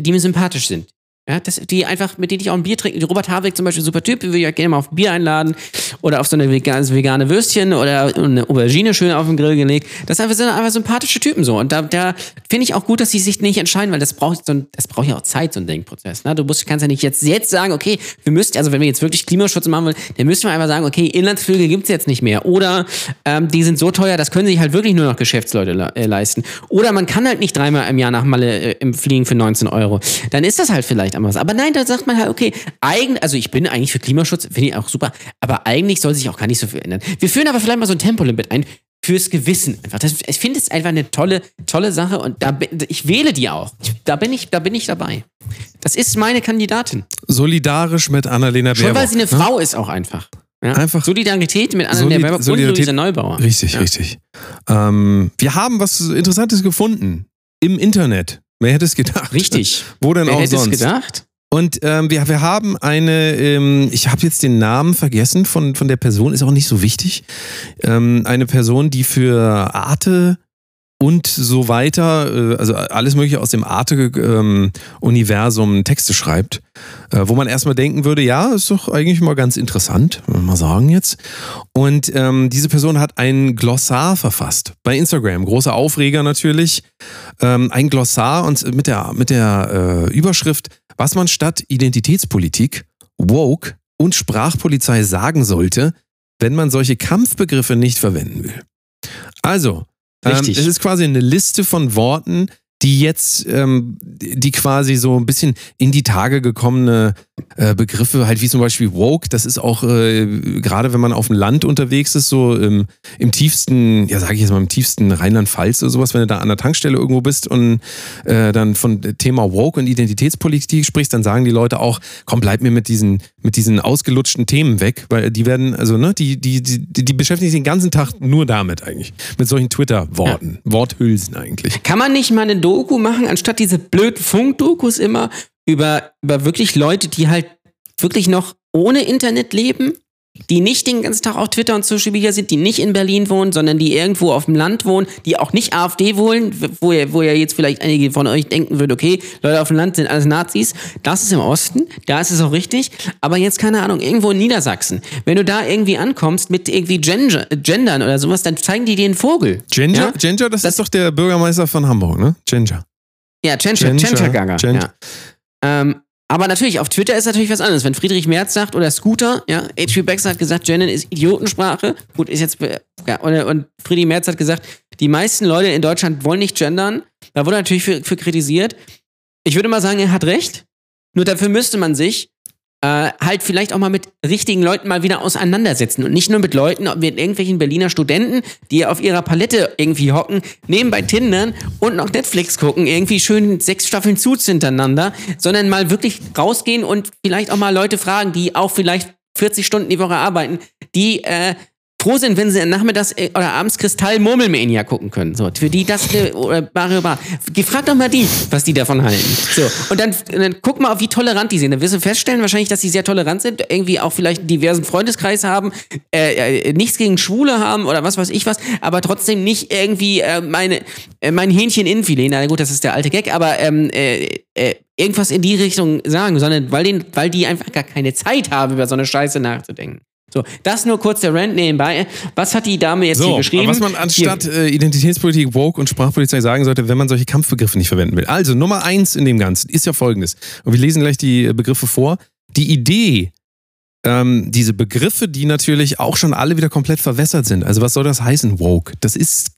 die mir sympathisch sind. Ja, das, die einfach, mit denen ich auch ein Bier trinke. Robert Habeck zum Beispiel, super Typ, würde ich ja gerne mal auf Bier einladen oder auf so eine vegane, vegane Würstchen oder eine Aubergine schön auf den Grill gelegt. Das einfach, sind einfach sympathische Typen so. Und da, da finde ich auch gut, dass sie sich nicht entscheiden, weil das braucht so ein, das braucht ja auch Zeit, so ein Denkprozess. Ne? Du musst, kannst ja nicht jetzt, jetzt sagen, okay, wir müssten, also wenn wir jetzt wirklich Klimaschutz machen wollen, dann müssen wir einfach sagen, okay, Inlandsflüge gibt's jetzt nicht mehr. Oder ähm, die sind so teuer, das können sich halt wirklich nur noch Geschäftsleute le äh, leisten. Oder man kann halt nicht dreimal im Jahr nach Malle äh, Fliegen für 19 Euro. Dann ist das halt vielleicht anders. Aber nein, da sagt man halt, okay, eigentlich, also ich bin eigentlich für Klimaschutz, finde ich auch super, aber eigentlich soll sich auch gar nicht so viel ändern. Wir führen aber vielleicht mal so ein Tempolimit ein fürs Gewissen einfach. Das, ich finde es einfach eine tolle, tolle Sache und da, ich wähle die auch. da, bin ich, da bin ich dabei. Das ist meine Kandidatin. Solidarisch mit Annalena Baerbock. Schon weil sie eine ne? Frau ist auch einfach. Ja? Einfach Solidarität mit Annalena Solid Baerbock Solidarität, und Luisa Neubauer. Richtig, ja. richtig. Ähm, wir haben was Interessantes gefunden im Internet. Wer hätte es gedacht? Richtig. Wo denn Wer auch hätte sonst? es gedacht? Und ähm, wir, wir haben eine, ähm, ich habe jetzt den Namen vergessen von, von der Person, ist auch nicht so wichtig. Ähm, eine Person, die für Arte und so weiter, äh, also alles Mögliche aus dem Arte-Universum ähm, Texte schreibt, äh, wo man erstmal denken würde, ja, ist doch eigentlich mal ganz interessant, mal sagen jetzt. Und ähm, diese Person hat ein Glossar verfasst bei Instagram, großer Aufreger natürlich, ähm, ein Glossar und mit der, mit der äh, Überschrift, was man statt Identitätspolitik, Woke und Sprachpolizei sagen sollte, wenn man solche Kampfbegriffe nicht verwenden will. Also, Richtig. Ähm, es ist quasi eine Liste von Worten, die jetzt, ähm, die quasi so ein bisschen in die Tage gekommene äh, Begriffe, halt wie zum Beispiel woke, das ist auch äh, gerade wenn man auf dem Land unterwegs ist, so im, im tiefsten, ja sage ich jetzt mal im tiefsten Rheinland-Pfalz oder sowas, wenn du da an der Tankstelle irgendwo bist und äh, dann von Thema woke und Identitätspolitik sprichst, dann sagen die Leute auch, komm, bleib mir mit diesen, mit diesen ausgelutschten Themen weg, weil die werden, also ne, die, die, die, die beschäftigen sich den ganzen Tag nur damit eigentlich, mit solchen Twitter-Worten, ja. Worthülsen eigentlich. Kann man nicht mal eine Doku machen, anstatt diese blöden Funkdokus immer über, über wirklich Leute, die halt wirklich noch ohne Internet leben, die nicht den ganzen Tag auf Twitter und Social Media sind, die nicht in Berlin wohnen, sondern die irgendwo auf dem Land wohnen, die auch nicht AfD wohnen, wo ja, wo ja jetzt vielleicht einige von euch denken würden, okay, Leute auf dem Land sind alles Nazis. Das ist im Osten, da ist es auch richtig. Aber jetzt, keine Ahnung, irgendwo in Niedersachsen, wenn du da irgendwie ankommst mit irgendwie Gender, Gendern oder sowas, dann zeigen die dir einen Vogel. Ginger? Ja? Ginger, das, das, ist doch der Bürgermeister von Hamburg, ne? Ginger. Ja, Ginger, Ginger Gaga. Ja. Ähm, aber natürlich, auf Twitter ist natürlich was anderes. Wenn Friedrich Merz sagt oder Scooter, ja, H.P. Baxter hat gesagt, Gendern ist Idiotensprache. Gut, ist jetzt, ja, und, und Friedrich Merz hat gesagt, die meisten Leute in Deutschland wollen nicht gendern. Da wurde natürlich für, für kritisiert. Ich würde mal sagen, er hat recht. Nur dafür müsste man sich äh, halt vielleicht auch mal mit richtigen Leuten mal wieder auseinandersetzen und nicht nur mit Leuten, mit irgendwelchen Berliner Studenten, die auf ihrer Palette irgendwie hocken, nebenbei Tindern und noch Netflix gucken, irgendwie schön sechs Staffeln Suits hintereinander, sondern mal wirklich rausgehen und vielleicht auch mal Leute fragen, die auch vielleicht 40 Stunden die Woche arbeiten, die äh, froh sind, wenn sie nachmittags äh, oder abends Kristall Murmelmania gucken können. So, für die das äh, oder Mario Bar. Frag doch mal die, was die davon halten. So, und dann, dann guck mal, wie tolerant die sind. Dann wirst du feststellen, wahrscheinlich, dass sie sehr tolerant sind, irgendwie auch vielleicht einen diversen Freundeskreis haben, äh, äh, nichts gegen Schwule haben oder was weiß ich was, aber trotzdem nicht irgendwie äh, meine, äh, mein Hähnchen Innenfilet, na gut, das ist der alte Gag, aber ähm, äh, äh, irgendwas in die Richtung sagen, sondern weil, den, weil die einfach gar keine Zeit haben, über so eine Scheiße nachzudenken. So, das nur kurz der Rant nebenbei. Was hat die Dame jetzt So, hier geschrieben? was man anstatt äh, Identitätspolitik, Woke und Sprachpolizei sagen sollte, wenn man solche Kampfbegriffe nicht verwenden will. Also, Nummer eins in dem Ganzen ist ja folgendes. Und wir lesen gleich die äh, Begriffe vor. Die Idee, ähm, diese Begriffe, die natürlich auch schon alle wieder komplett verwässert sind. Also, was soll das heißen, Woke? Das ist,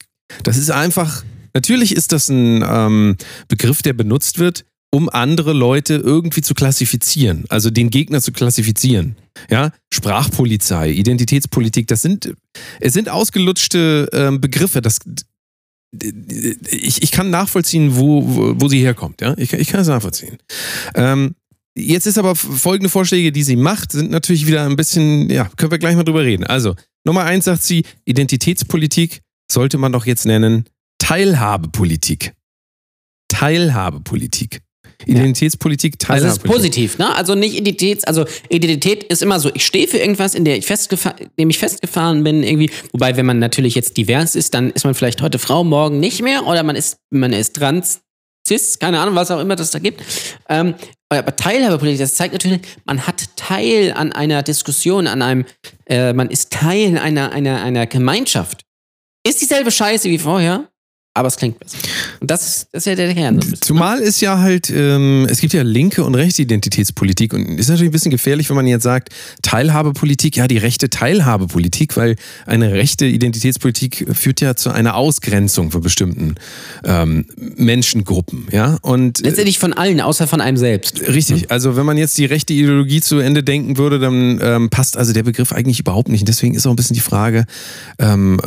das ist einfach, natürlich ist das ein ähm, Begriff, der benutzt wird, um andere Leute irgendwie zu klassifizieren, also den Gegner zu klassifizieren. Ja, Sprachpolizei, Identitätspolitik, das sind, es sind ausgelutschte ähm, Begriffe. Das, ich, ich kann nachvollziehen, wo, wo, wo sie herkommt. Ja, ich, ich kann es nachvollziehen. Ähm, jetzt ist aber folgende Vorschläge, die sie macht, sind natürlich wieder ein bisschen, ja, können wir gleich mal drüber reden. Also, Nummer eins sagt sie, Identitätspolitik sollte man doch jetzt nennen Teilhabepolitik. Teilhabepolitik. Identitätspolitik, Also das ist positiv, ne? Also nicht Identitäts, also Identität ist immer so, ich stehe für irgendwas, in der ich festgefahren, dem ich festgefahren bin, irgendwie. Wobei, wenn man natürlich jetzt divers ist, dann ist man vielleicht heute Frau, morgen nicht mehr, oder man ist, man ist trans, cis, keine Ahnung, was auch immer das da gibt. Ähm, aber Teilhabepolitik, das zeigt natürlich, man hat Teil an einer Diskussion, an einem, äh, man ist Teil einer, einer, einer Gemeinschaft. Ist dieselbe Scheiße wie vorher, aber es klingt besser. Und das ist, das ist ja der Kern. so ne? Zumal ist ja halt, ähm, es gibt ja linke und rechte Identitätspolitik und ist natürlich ein bisschen gefährlich, wenn man jetzt sagt, Teilhabepolitik, ja, die rechte Teilhabepolitik, weil eine rechte Identitätspolitik führt ja zu einer Ausgrenzung von bestimmten ähm, Menschengruppen, ja. Und äh, Letztendlich von allen, außer von einem selbst. Richtig, also wenn man jetzt die rechte Ideologie zu Ende denken würde, dann ähm, passt also der Begriff eigentlich überhaupt nicht. Und deswegen ist auch ein bisschen die Frage, ähm,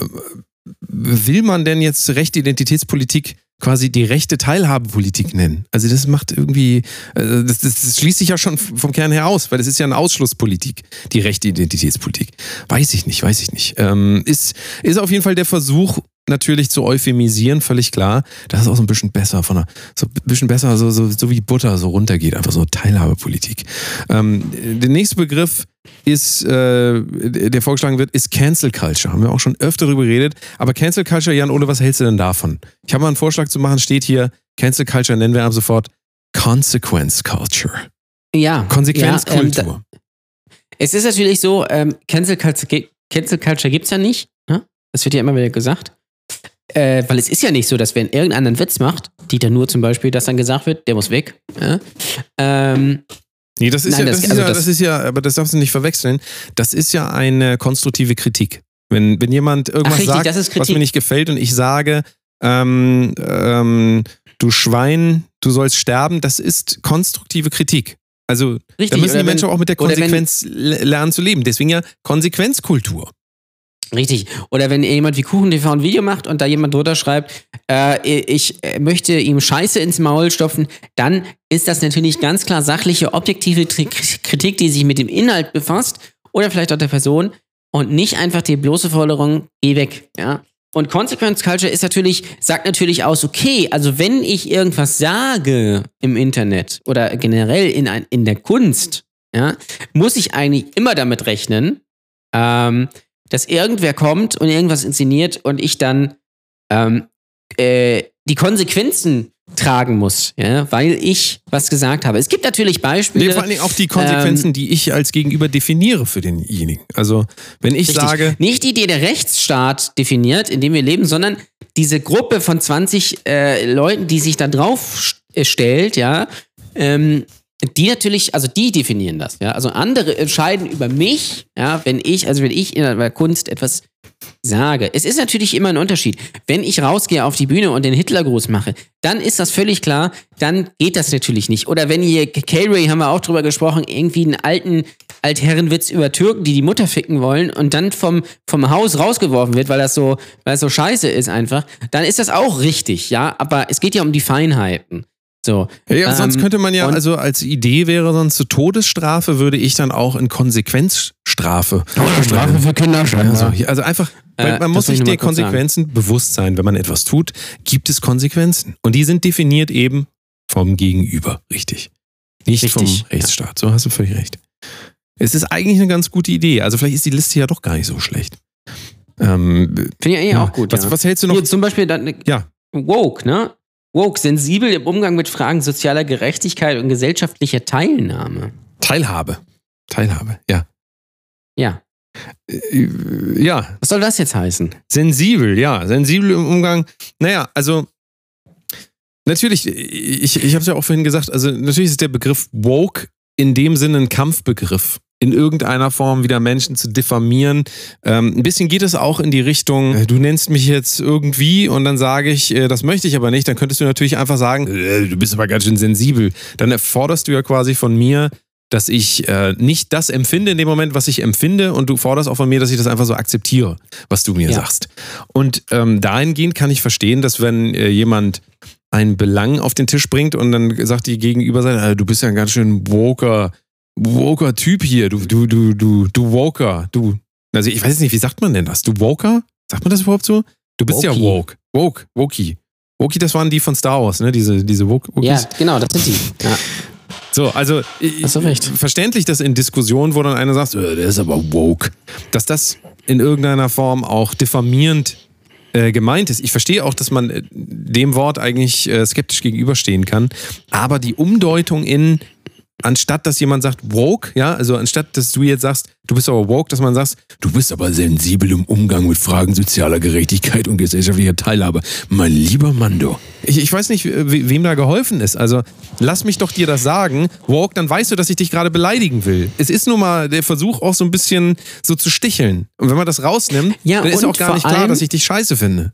will man denn jetzt rechte Identitätspolitik quasi die rechte Teilhabepolitik nennen? Also das macht irgendwie, äh, das, das, das schließt sich ja schon vom Kern her aus, weil das ist ja eine Ausschlusspolitik, die rechte Identitätspolitik. Weiß ich nicht, weiß ich nicht. Ähm, ist, ist auf jeden Fall der Versuch, natürlich zu euphemisieren, völlig klar. Das ist auch so ein bisschen besser von der, so ein bisschen besser, so, so, so wie Butter so runtergeht, einfach so Teilhabepolitik. Ähm, der nächste Begriff ist, äh, der vorgeschlagen wird, ist Cancel Culture. Haben wir auch schon öfter darüber geredet. Aber Cancel Culture, Jan Ole, was hältst du denn davon? Ich habe mal einen Vorschlag zu machen, steht hier, Cancel Culture nennen wir ab sofort Consequence Culture. Ja. Konsequenzkultur. Ja, ähm, es ist natürlich so, ähm, Cancel Culture, Cancel Culture gibt es ja nicht. Ne? Das wird ja immer wieder gesagt. Äh, weil es ist ja nicht so, dass wenn irgendeiner einen Witz macht, Dieter nur zum Beispiel, dass dann gesagt wird, der muss weg. Ja? Ähm, Nee, das ist, Nein, ja, das- das, ist also ja, das- das ist ja, aber das darfst du nicht verwechseln. Das ist ja eine konstruktive Kritik. Wenn, wenn jemand irgendwas Ach, richtig, sagt, was mir nicht gefällt und ich sage, ähm, ähm, du Schwein, du sollst sterben, das ist konstruktive Kritik. Also richtig. da müssen die Menschen wenn, auch mit der wenn- Konsequenz le- lernen zu leben. Deswegen ja Konsequenzkultur. Richtig. Oder wenn jemand wie Kuchen TV ein Video macht und da jemand drunter schreibt, äh, ich möchte ihm Scheiße ins Maul stopfen, dann ist das natürlich ganz klar sachliche, objektive Kritik, die sich mit dem Inhalt befasst oder vielleicht auch der Person und nicht einfach die bloße Forderung, geh weg. Ja? Und Consequence Culture ist natürlich, sagt natürlich aus, okay, also wenn ich irgendwas sage im Internet oder generell in, ein, in der Kunst, ja, muss ich eigentlich immer damit rechnen, ähm, dass irgendwer kommt und irgendwas inszeniert und ich dann ähm, äh, die Konsequenzen tragen muss, ja, weil ich was gesagt habe. Es gibt natürlich Beispiele. Nee, vor allen Dingen auch die Konsequenzen, die ich als Gegenüber definiere für denjenigen. Also wenn ich Richtig. sage, Nicht die, die der Rechtsstaat definiert, in dem wir leben, sondern diese Gruppe von 20 äh, Leuten, die sich da drauf st- äh, stellt, ja, ähm, die natürlich, also die definieren das, ja. Also andere entscheiden über mich, ja, wenn ich, also wenn ich in der Kunst etwas sage. Es ist natürlich immer ein Unterschied. Wenn ich rausgehe auf die Bühne und den Hitlergruß mache, dann ist das völlig klar, dann geht das natürlich nicht. Oder wenn hier, K-Ray haben wir auch drüber gesprochen, irgendwie einen alten Altherrenwitz über Türken, die die Mutter ficken wollen und dann vom, vom Haus rausgeworfen wird, weil das so, weil das so scheiße ist einfach, dann ist das auch richtig, ja. Aber es geht ja um die Feinheiten. So. Ja, ähm, sonst könnte man ja, also als Idee wäre sonst so Todesstrafe, würde ich dann auch in Konsequenzstrafe. Strafe für Kinder Also, also einfach, Äh, man muss sich der kurz sagen. Konsequenzen bewusst sein. Wenn man etwas tut, gibt es Konsequenzen. Und die sind definiert eben vom Gegenüber, richtig. Nicht Richtig, vom. Rechtsstaat. So hast du völlig recht. Es ist eigentlich eine ganz gute Idee. Also vielleicht ist die Liste ja doch gar nicht so schlecht. Ähm, Finde ich eigentlich ja. auch gut. Was, ja. was hältst du noch? Hier zum Beispiel dann, Ja. Woke, ne? Woke, sensibel im Umgang mit Fragen sozialer Gerechtigkeit und gesellschaftlicher Teilnahme. Teilhabe. Teilhabe, ja. Ja. Äh, Ja, Was soll das jetzt heißen? Sensibel, ja. Sensibel im Umgang. Naja, also natürlich, ich, ich habe es ja auch vorhin gesagt, also natürlich ist der Begriff woke in dem Sinne ein Kampfbegriff. In irgendeiner Form wieder Menschen zu diffamieren. Ähm, ein bisschen geht es auch in die Richtung, äh, du nennst mich jetzt irgendwie und dann sage ich, äh, das möchte ich aber nicht. Dann könntest du natürlich einfach sagen, äh, du bist aber ganz schön sensibel. Dann erforderst du ja quasi von mir, dass ich äh, nicht das empfinde in dem Moment, was ich empfinde und du forderst auch von mir, dass ich das einfach so akzeptiere, was du mir Ja. sagst. Und ähm, dahingehend kann ich verstehen, dass wenn äh, jemand einen Belang auf den Tisch bringt und dann sagt die Gegenüberseite, äh, du bist ja ein ganz schön woker, woker Typ hier, du, du, du, du, du woker, du. Also ich weiß jetzt nicht, wie sagt man denn das? Du woker? Sagt man das überhaupt so? Du bist ja Wokey. woke. Woke, Wokey. Wokey, das waren die von Star Wars, ne? Diese, diese Woke, Ja, genau, das sind die. Ja. So, also Hast du recht. verständlich, dass in Diskussionen, wo dann einer sagt, äh, der ist aber woke, dass das in irgendeiner Form auch diffamierend äh, gemeint ist. Ich verstehe auch, dass man äh, dem Wort eigentlich äh, skeptisch gegenüberstehen kann, aber die Umdeutung in anstatt dass jemand sagt woke, ja, also anstatt dass du jetzt sagst, du bist aber woke, dass man sagt, du bist aber sensibel im Umgang mit Fragen sozialer Gerechtigkeit und gesellschaftlicher Teilhabe. Mein lieber Mando. Ich, ich weiß nicht, we- wem da geholfen ist. Also lass mich doch dir das sagen, woke, dann weißt du, dass ich dich gerade beleidigen will. Es ist nun mal der Versuch auch so ein bisschen so zu sticheln. Und wenn man das rausnimmt, Ja, dann ist auch gar nicht klar, dass ich dich scheiße finde.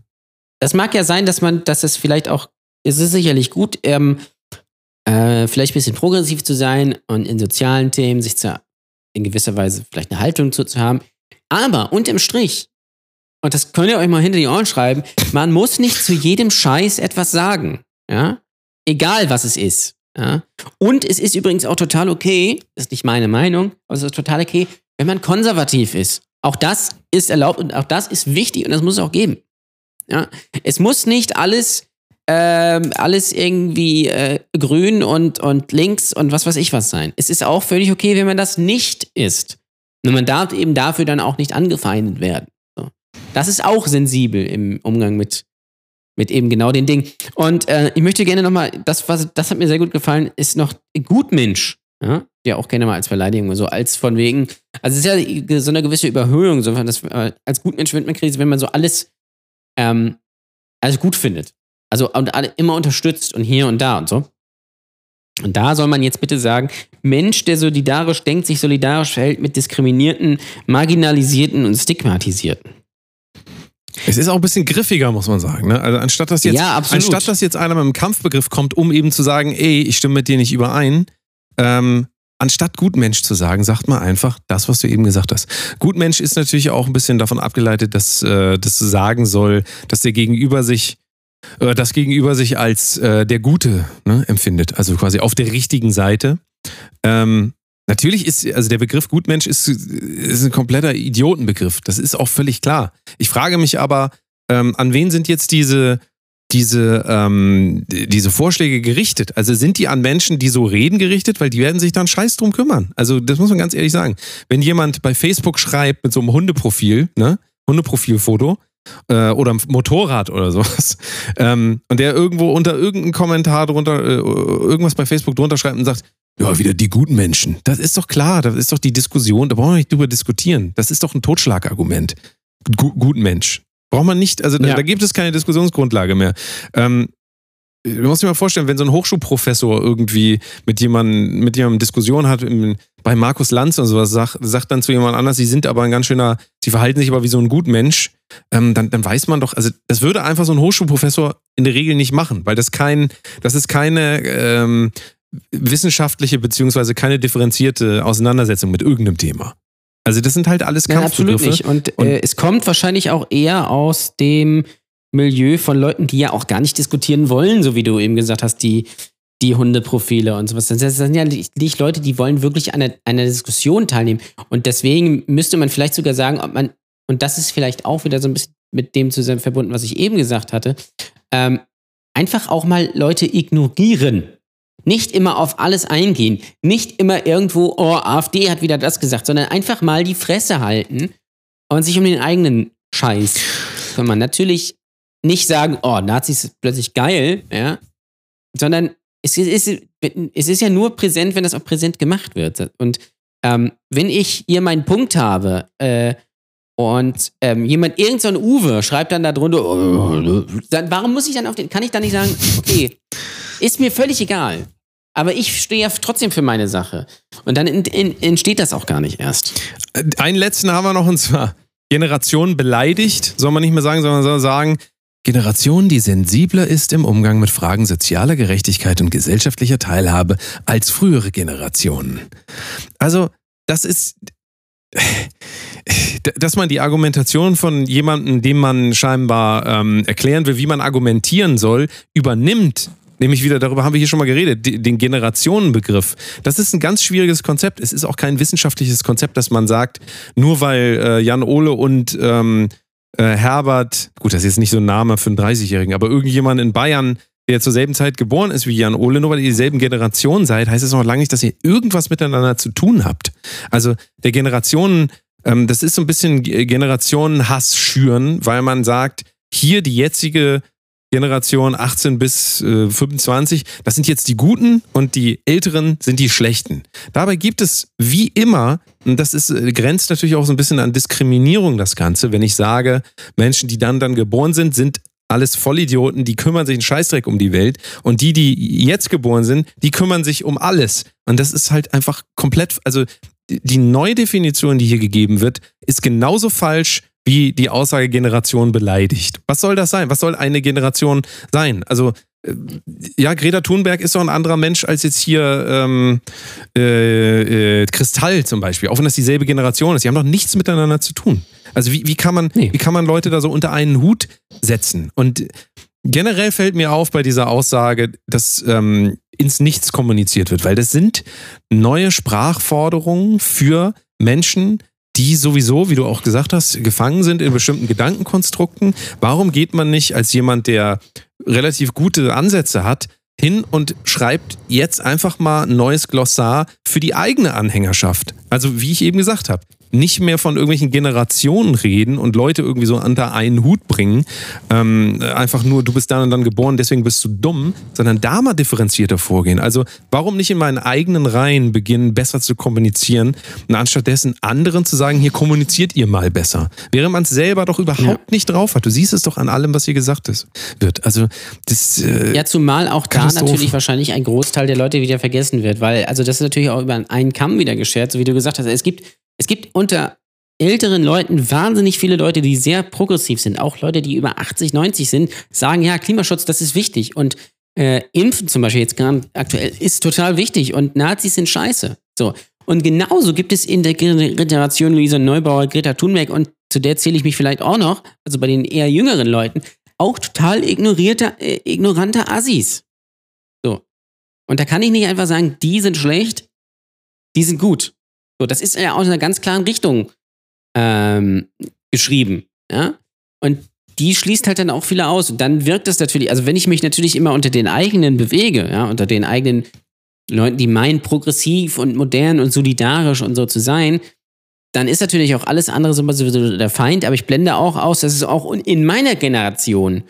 Das mag ja sein, dass man, dass es vielleicht auch, es ist sicherlich gut, ähm, äh, vielleicht ein bisschen progressiv zu sein und in sozialen Themen sich zu, in gewisser Weise vielleicht eine Haltung zu, zu haben. Aber unterm Strich, und das könnt ihr euch mal hinter die Ohren schreiben, man muss nicht zu jedem Scheiß etwas sagen. Ja? Egal was es ist. Ja? Und es ist übrigens auch total okay, das ist nicht meine Meinung, aber es ist total okay, wenn man konservativ ist. Auch das ist erlaubt und auch das ist wichtig und das muss es auch geben. Ja? Es muss nicht alles, ähm, alles irgendwie äh, grün und, und links und was weiß ich was sein. Es ist auch völlig okay, wenn man das nicht ist. Nur man darf eben dafür dann auch nicht angefeindet werden. So. Das ist auch sensibel im Umgang mit, mit eben genau den Dingen. Und äh, ich möchte gerne nochmal, das, was, das hat mir sehr gut gefallen, ist noch Gutmensch. Ja, ja auch gerne mal als Beleidigung, so als von wegen, also es ist ja so eine gewisse Überhöhung, so dass, äh, als Gutmensch wird man kriegt, wenn man so alles, ähm, alles gut findet. Also und alle immer unterstützt und hier und da und so. Und da soll man jetzt bitte sagen, Mensch, der solidarisch denkt, sich solidarisch verhält mit Diskriminierten, Marginalisierten und Stigmatisierten. Es ist auch ein bisschen griffiger, muss man sagen. Ne? Also anstatt dass jetzt, Ja, anstatt dass jetzt einer mit einem Kampfbegriff kommt, um eben zu sagen, ey, ich stimme mit dir nicht überein, ähm, anstatt Gutmensch zu sagen, sagt man einfach das, was du eben gesagt hast. Gutmensch ist natürlich auch ein bisschen davon abgeleitet, dass äh, das sagen soll, dass der Gegenüber sich äh, das Gegenüber sich als äh, der Gute ne, empfindet, also quasi auf der richtigen Seite. Ähm, natürlich ist, also der Begriff Gutmensch ist, ist ein kompletter Idiotenbegriff. Das ist auch völlig klar. Ich frage mich aber, ähm, an wen sind jetzt diese, diese, ähm, diese Vorschläge gerichtet? Also sind die an Menschen, die so reden, gerichtet? Weil die werden sich dann scheiß drum kümmern. Also das muss man ganz ehrlich sagen. Wenn jemand bei Facebook schreibt mit so einem Hundeprofil, ne, Hundeprofilfoto, äh, oder ein Motorrad oder sowas. Ähm, und der irgendwo unter irgendeinem Kommentar drunter, äh, irgendwas bei Facebook drunter schreibt und sagt, ja, wieder die guten Menschen. Das ist doch klar, das ist doch die Diskussion, da brauchen wir nicht drüber diskutieren. Das ist doch ein Totschlagargument. Gu guten Mensch. Braucht man nicht, also da, Ja. da gibt es keine Diskussionsgrundlage mehr. Ähm, du musst dir mal vorstellen, wenn so ein Hochschulprofessor irgendwie mit jemandem, mit jemandem Diskussion hat, im, bei Markus Lanz und sowas, sagt, sagt dann zu jemand anders, sie sind aber ein ganz schöner, sie verhalten sich aber wie so ein Gutmensch, ähm, dann, dann weiß man doch, also das würde einfach so ein Hochschulprofessor in der Regel nicht machen, weil das kein, das ist keine ähm, wissenschaftliche beziehungsweise keine differenzierte Auseinandersetzung mit irgendeinem Thema. Also das sind halt alles Nein, absolut Kampfbegriffe. nicht. Und, Und- äh, es kommt wahrscheinlich auch eher aus dem Milieu von Leuten, die ja auch gar nicht diskutieren wollen, so wie du eben gesagt hast, die die Hundeprofile und sowas. Das sind ja nicht Leute, die wollen wirklich an einer, einer Diskussion teilnehmen. Und deswegen müsste man vielleicht sogar sagen, ob man, und das ist vielleicht auch wieder so ein bisschen mit dem zusammen verbunden, was ich eben gesagt hatte, ähm, einfach auch mal Leute ignorieren. Nicht immer auf alles eingehen. Nicht immer irgendwo, oh, AfD hat wieder das gesagt, sondern einfach mal die Fresse halten und sich um den eigenen Scheiß kümmern. Natürlich nicht sagen, oh, Nazis ist plötzlich geil, ja, sondern es ist, es ist ja nur präsent, wenn das auch präsent gemacht wird. Und ähm, wenn ich hier meinen Punkt habe äh, und ähm, jemand, irgendein so Uwe, schreibt dann da drunter, oh, dann, warum muss ich dann auf den, kann ich dann nicht sagen, okay, ist mir völlig egal. Aber ich stehe ja trotzdem für meine Sache. Und dann in, in, entsteht das auch gar nicht erst. Einen letzten haben wir noch und zwar Generation beleidigt, soll man nicht mehr sagen, sondern sagen, Generation, die sensibler ist im Umgang mit Fragen sozialer Gerechtigkeit und gesellschaftlicher Teilhabe als frühere Generationen. Also, das ist, dass man die Argumentation von jemandem, dem man scheinbar ähm, erklären will, wie man argumentieren soll, übernimmt. Nämlich wieder, darüber haben wir hier schon mal geredet, den Generationenbegriff. Das ist ein ganz schwieriges Konzept. Es ist auch kein wissenschaftliches Konzept, dass man sagt, nur weil äh, Jan Ole und ähm, äh, Herbert, gut, das ist jetzt nicht so ein Name für einen 30-Jährigen, aber irgendjemand in Bayern, der zur selben Zeit geboren ist wie Jan Ole, nur weil ihr dieselben Generation seid, heißt es noch lange nicht, dass ihr irgendwas miteinander zu tun habt. Also der Generationen, ähm, das ist so ein bisschen Generationenhass schüren, weil man sagt, hier die jetzige Generation 18 bis äh, 25, das sind jetzt die Guten und die Älteren sind die Schlechten. Dabei gibt es wie immer, und das ist, äh, grenzt natürlich auch so ein bisschen an Diskriminierung das Ganze, wenn ich sage, Menschen, die dann dann geboren sind, sind alles Vollidioten, die kümmern sich einen Scheißdreck um die Welt. Und die, die jetzt geboren sind, die kümmern sich um alles. Und das ist halt einfach komplett, also die Neudefinition, die hier gegeben wird, ist genauso falsch wie die Aussage Generation beleidigt. Was soll das sein? Was soll eine Generation sein? Also äh, ja, Greta Thunberg ist doch ein anderer Mensch als jetzt hier ähm, äh, äh, Kristall zum Beispiel, auch wenn das dieselbe Generation ist. Die haben doch nichts miteinander zu tun. Also wie, wie, kann man, nee. wie kann man Leute da so unter einen Hut setzen? Und generell fällt mir auf bei dieser Aussage, dass ähm, ins Nichts kommuniziert wird, weil das sind neue Sprachforderungen für Menschen, die sowieso, wie du auch gesagt hast, gefangen sind in bestimmten Gedankenkonstrukten. Warum geht man nicht als jemand, der relativ gute Ansätze hat, hin und schreibt jetzt einfach mal ein neues Glossar für die eigene Anhängerschaft? Also wie ich eben gesagt habe, nicht mehr von irgendwelchen Generationen reden und Leute irgendwie so unter einen Hut bringen. Ähm, einfach nur, du bist dann und dann geboren, deswegen bist du dumm, sondern da mal differenzierter vorgehen. Also warum nicht in meinen eigenen Reihen beginnen, besser zu kommunizieren und anstattdessen anderen zu sagen, hier kommuniziert ihr mal besser. Während man es selber doch überhaupt ja. nicht drauf hat. Du siehst es doch an allem, was hier gesagt ist, wird. Also das, äh, ja, zumal auch da natürlich wahrscheinlich ein Großteil der Leute wieder vergessen wird, weil also das ist natürlich auch über einen Kamm wieder geschert, so wie du gesagt hast. Es gibt es gibt unter älteren Leuten wahnsinnig viele Leute, die sehr progressiv sind. Auch Leute, die über 80, 90 sind, sagen, ja, Klimaschutz, das ist wichtig. Und äh, Impfen zum Beispiel jetzt gerade aktuell ist total wichtig und Nazis sind scheiße. So. Und genauso gibt es in der Generation Luisa Neubauer, Greta Thunberg und zu der zähle ich mich vielleicht auch noch, also bei den eher jüngeren Leuten, auch total ignorierte, äh, ignorante Assis. So. Und da kann ich nicht einfach sagen, die sind schlecht, die sind gut. So, das ist ja in einer ganz klaren Richtung ähm, geschrieben. Ja? Und die schließt halt dann auch viele aus. Und dann wirkt das natürlich, also wenn ich mich natürlich immer unter den eigenen bewege, ja, unter den eigenen Leuten, die meinen, progressiv und modern und solidarisch und so zu sein, dann ist natürlich auch alles andere so der Feind, aber ich blende auch aus, dass es auch in meiner Generation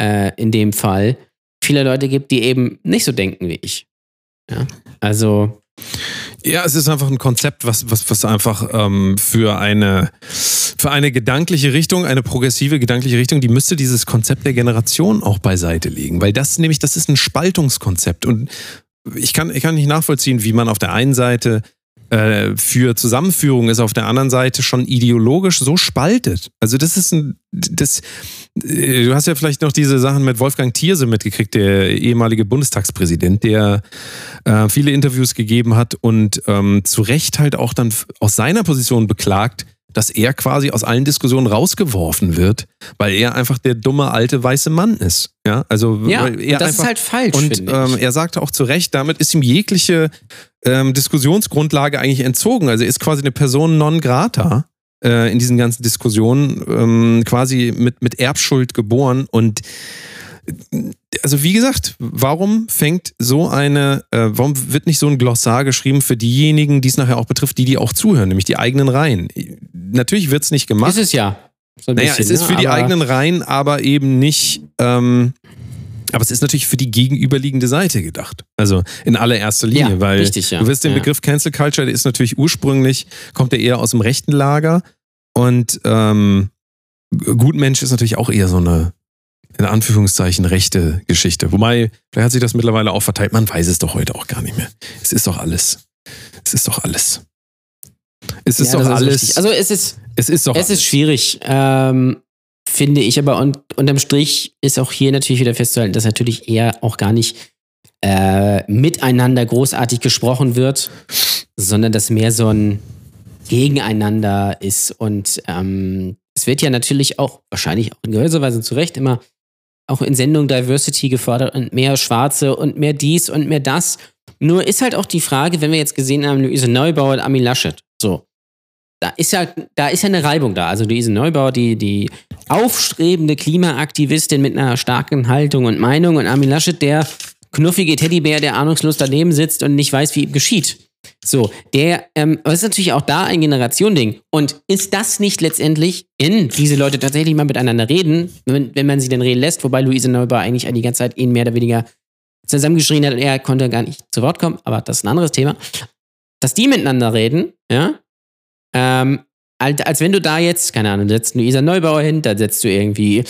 äh, in dem Fall viele Leute gibt, die eben nicht so denken wie ich. Ja? Also ja, es ist einfach ein Konzept, was, was, was einfach ähm, für, eine, für eine gedankliche Richtung, eine progressive gedankliche Richtung, die müsste dieses Konzept der Generation auch beiseite legen. Weil das nämlich, das ist ein Spaltungskonzept. Und ich kann, ich kann nicht nachvollziehen, wie man auf der einen Seite äh, für Zusammenführung ist, auf der anderen Seite schon ideologisch so spaltet. Also das ist ein, das, äh, du hast ja vielleicht noch diese Sachen mit Wolfgang Thierse mitgekriegt, der ehemalige Bundestagspräsident, der äh, viele Interviews gegeben hat und ähm, zu Recht halt auch dann aus seiner Position beklagt, dass er quasi aus allen Diskussionen rausgeworfen wird, weil er einfach der dumme alte weiße Mann ist. Ja, also Ja, er das einfach, ist halt falsch, und ähm, er sagte auch zu Recht, damit ist ihm jegliche ähm, Diskussionsgrundlage eigentlich entzogen. Also er ist quasi eine Person non grata äh, in diesen ganzen Diskussionen, ähm, quasi mit, mit Erbschuld geboren. Und also wie gesagt, warum fängt so eine, äh, warum wird nicht so ein Glossar geschrieben für diejenigen, die es nachher auch betrifft, die, die auch zuhören, nämlich die eigenen Reihen? Natürlich wird es nicht gemacht. ist es ja. So Naja, bisschen, es ist ne? für die Aber- eigenen Reihen, aber eben nicht. Ähm, aber es ist natürlich für die gegenüberliegende Seite gedacht. Also in allererster Linie, Ja, weil richtig, ja. du wirst den Ja. Begriff Cancel Culture, der ist natürlich ursprünglich, kommt er eher aus dem rechten Lager. Und ähm, Gutmensch ist natürlich auch eher so eine, in Anführungszeichen, rechte Geschichte. Wobei, vielleicht hat sich das mittlerweile auch verteilt. Man weiß es doch heute auch gar nicht mehr. Es ist doch alles. Es ist doch alles. Es ist Ja, doch alles. richtig. Also es ist, es ist doch es ist schwierig, ähm, finde ich, aber und, unterm Strich ist auch hier natürlich wieder festzuhalten, dass natürlich eher auch gar nicht äh, miteinander großartig gesprochen wird, sondern dass mehr so ein Gegeneinander ist. Und ähm, es wird ja natürlich auch, wahrscheinlich auch in gewisser Weise zu Recht, immer auch in Sendung Diversity gefordert und mehr Schwarze und mehr dies und mehr das. Nur ist halt auch die Frage, wenn wir jetzt gesehen haben, Luise Neubauer und Armin Laschet, so, da ist ja, da ist ja eine Reibung da. Also Luise Neubauer, die, die aufstrebende Klimaaktivistin mit einer starken Haltung und Meinung und Armin Laschet, der knuffige Teddybär, der ahnungslos daneben sitzt und nicht weiß, wie ihm geschieht. So, der, ähm, aber es ist natürlich auch da ein Generationending. Und ist das nicht letztendlich, wenn diese Leute tatsächlich mal miteinander reden, wenn, wenn man sie denn reden lässt, wobei Luise Neubauer eigentlich die ganze Zeit ihn mehr oder weniger zusammengeschrien hat und er konnte gar nicht zu Wort kommen, aber das ist ein anderes Thema, dass die miteinander reden, ja, ähm, als, als wenn du da jetzt, keine Ahnung, setzt Luisa Neubauer hin, dann setzt du irgendwie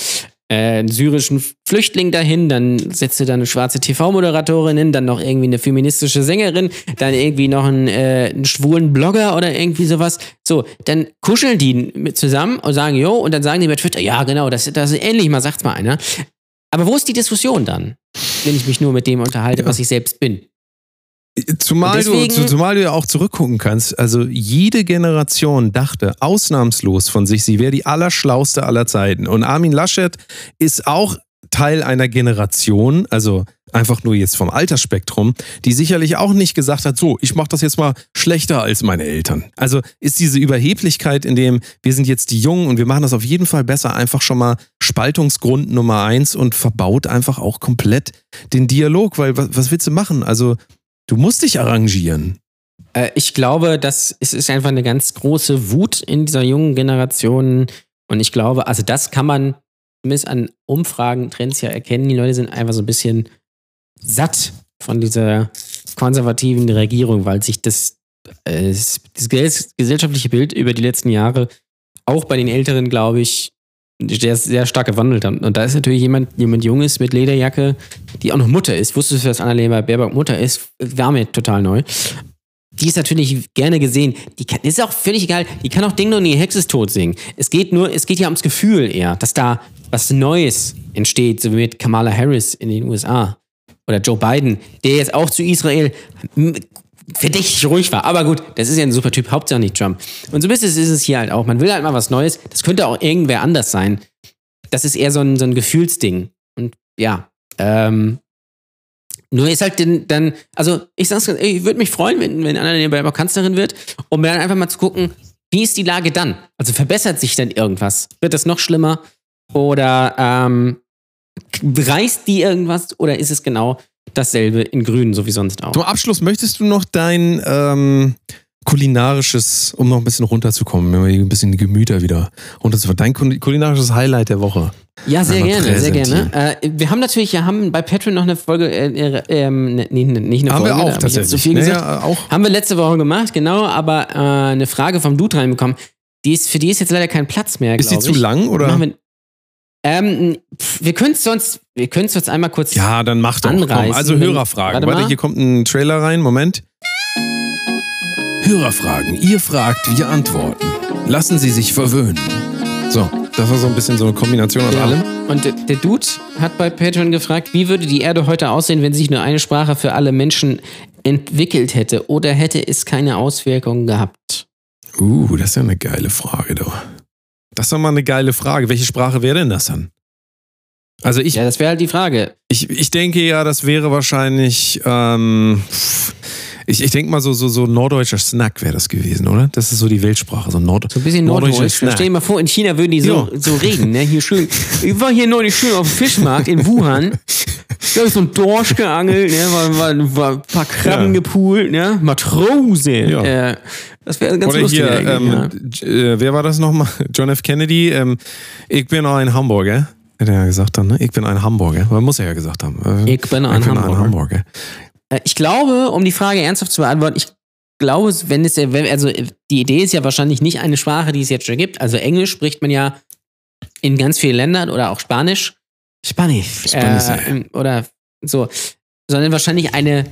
einen syrischen Flüchtling dahin, dann setzt du da eine schwarze TV-Moderatorin hin, dann noch irgendwie eine feministische Sängerin, dann irgendwie noch einen, äh, einen schwulen Blogger oder irgendwie sowas. So, dann kuscheln die mit zusammen und sagen, jo, und dann sagen die bei Twitter, ja, genau, das, das ist ähnlich, mal sagt's mal einer. Aber wo ist die Diskussion dann, wenn ich mich nur mit dem unterhalte, Ja. was ich selbst bin? Zumal, deswegen- du, zumal du ja auch zurückgucken kannst. Also jede Generation dachte ausnahmslos von sich, sie wäre die allerschlauste aller Zeiten. Und Armin Laschet ist auch Teil einer Generation, also einfach nur jetzt vom Altersspektrum, die sicherlich auch nicht gesagt hat, so, ich mache das jetzt mal schlechter als meine Eltern. Also ist diese Überheblichkeit, in dem wir sind jetzt die Jungen und wir machen das auf jeden Fall besser, einfach schon mal Spaltungsgrund Nummer eins und verbaut einfach auch komplett den Dialog, weil was, was willst du machen? Also Du musst dich arrangieren. Äh, ich glaube, dass es ist einfach eine ganz große Wut in dieser jungen Generation. Und ich glaube, also das kann man zumindest an Umfragen, Trends ja erkennen. Die Leute sind einfach so ein bisschen satt von dieser konservativen Regierung, weil sich das, äh, das ges- gesellschaftliche Bild über die letzten Jahre auch bei den Älteren, glaube ich, sehr, sehr stark gewandelt. Und da ist natürlich jemand, jemand Junges mit Lederjacke, die auch noch Mutter ist. Wusstest du, dass Annalena Baerbock Mutter ist? War mir total neu. Die ist natürlich gerne gesehen. Die kann, ist auch völlig egal. Die kann auch Ding Dong, die Hexe ist tot singen. Es geht nur, es geht ja ums Gefühl eher, dass da was Neues entsteht, so wie mit Kamala Harris in den USA. Oder Joe Biden, der jetzt auch zu Israel verdächtig ruhig war. Aber gut, das ist ja ein super Typ, Hauptsache nicht Trump. Und so ein bisschen ist es hier halt auch. Man will halt mal was Neues. Das könnte auch irgendwer anders sein. Das ist eher so ein, so ein Gefühlsding. Und ja, ähm, nur ist halt den, dann, also ich sag's ich würde mich freuen, wenn, wenn Annalena Baerbock Kanzlerin wird, um dann einfach mal zu gucken, wie ist die Lage dann? Also verbessert sich dann irgendwas? Wird das noch schlimmer? Oder ähm, reißt die irgendwas? Oder ist es genau dasselbe in Grün, so wie sonst auch? Zum Abschluss möchtest du noch dein ähm, kulinarisches, um noch ein bisschen runterzukommen, wenn wir hier ein bisschen die Gemüter wieder runterzufahren, dein kul- kulinarisches Highlight der Woche. Ja, sehr gerne, sehr gerne. Äh, wir haben natürlich, wir haben bei Patreon noch eine Folge, äh, äh, ähm, ne- nee, nicht eine Haben Folge, wir da auch hab ich jetzt tatsächlich. so viel gesagt. Naja, auch. Haben wir letzte Woche gemacht, genau, aber äh, eine Frage vom Dude reinbekommen. Die ist, für die ist jetzt leider kein Platz mehr, Ist die glaube zu ich. lang oder? Ähm, pf, wir können es sonst, wir können es sonst einmal kurz. Ja, dann mach doch. Komm, Anreißen, also wenn- Hörerfragen. Warte Warte, hier kommt ein Trailer rein. Moment. Hörerfragen. Ihr fragt, wir antworten. Lassen Sie sich verwöhnen. So, das war so ein bisschen so eine Kombination aus Ja. allem. Und der, der Dude hat bei Patreon gefragt, wie würde die Erde heute aussehen, wenn sich nur eine Sprache für alle Menschen entwickelt hätte oder hätte es keine Auswirkungen gehabt? Uh, das ist ja eine geile Frage, doch. Das ist doch mal eine geile Frage. Welche Sprache wäre denn das dann? Also ich, Ja, das wäre halt die Frage. ich, ich denke ja, das wäre wahrscheinlich, ähm, ich, ich denke mal so, so, so norddeutscher Snack wäre das gewesen, oder? Das ist so die Weltsprache, so Nord So ein bisschen norddeutscher norddeutsch. Snack. Stell dir mal vor, in China würden die so, Ja. so reden, ne? Hier schön. Ich war hier neulich schön auf dem Fischmarkt in Wuhan. Habe ich so einen Dorsch geangelt, ne? War, war, war ein paar Krabben Ja. gepoolt, ne? Matrose. Ja. Äh, das wäre ganz Oder lustig. hier, ähm, ja. Äh, wer war das nochmal? John F. Kennedy. Ähm, ich bin ein Hamburger. Hat er ja gesagt dann, ne? Ich bin ein Hamburger. Man muss er ja gesagt haben. Äh, Ich bin ein Hamburger. Hamburger. Äh, Ich glaube, um die Frage ernsthaft zu beantworten, ich glaube, wenn es also äh, die Idee ist ja wahrscheinlich nicht eine Sprache, die es jetzt schon gibt. Also Englisch spricht man ja in ganz vielen Ländern oder auch Spanisch. Spanisch. Spanisch, Äh, oder so. Sondern wahrscheinlich eine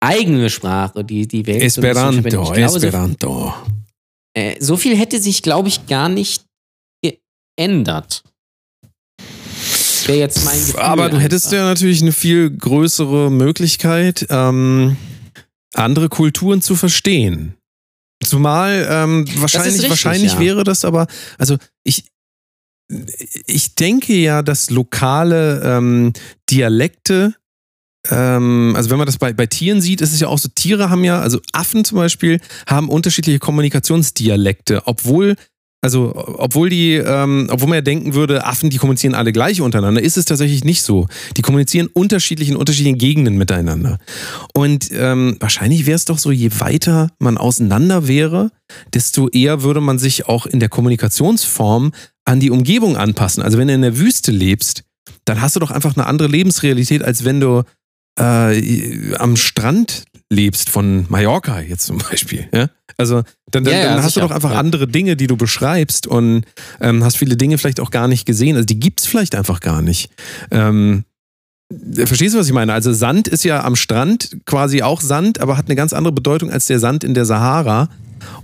eigene Sprache, die die Welt so. Esperanto, Ich glaube, so, Esperanto. äh, so viel hätte sich, glaube ich, gar nicht geändert. Wäre jetzt mein Gefühl Aber du hättest ja natürlich eine viel größere Möglichkeit, ähm, andere Kulturen zu verstehen. Zumal ähm, wahrscheinlich, richtig, wahrscheinlich ja. wäre das aber, also ich, ich denke ja, dass lokale ähm, Dialekte, ähm, also wenn man das bei, bei Tieren sieht, ist es ja auch so, Tiere haben ja, also Affen zum Beispiel, haben unterschiedliche Kommunikationsdialekte, obwohl also, obwohl die, ähm, obwohl man ja denken würde, Affen, die kommunizieren alle gleich untereinander, ist es tatsächlich nicht so. Die kommunizieren unterschiedlich in unterschiedlichen Gegenden miteinander. Und ähm, wahrscheinlich wäre es doch so, je weiter man auseinander wäre, desto eher würde man sich auch in der Kommunikationsform an die Umgebung anpassen. Also wenn du in der Wüste lebst, dann hast du doch einfach eine andere Lebensrealität, als wenn du äh, am Strand lebst von Mallorca jetzt zum Beispiel. Ja? Also dann, dann, Ja, ja, dann hast du doch einfach andere Dinge, die du beschreibst und ähm, hast viele Dinge vielleicht auch gar nicht gesehen. Also die gibt es vielleicht einfach gar nicht. Ähm, verstehst du, was ich meine? Also Sand ist ja am Strand quasi auch Sand, aber hat eine ganz andere Bedeutung als der Sand in der Sahara.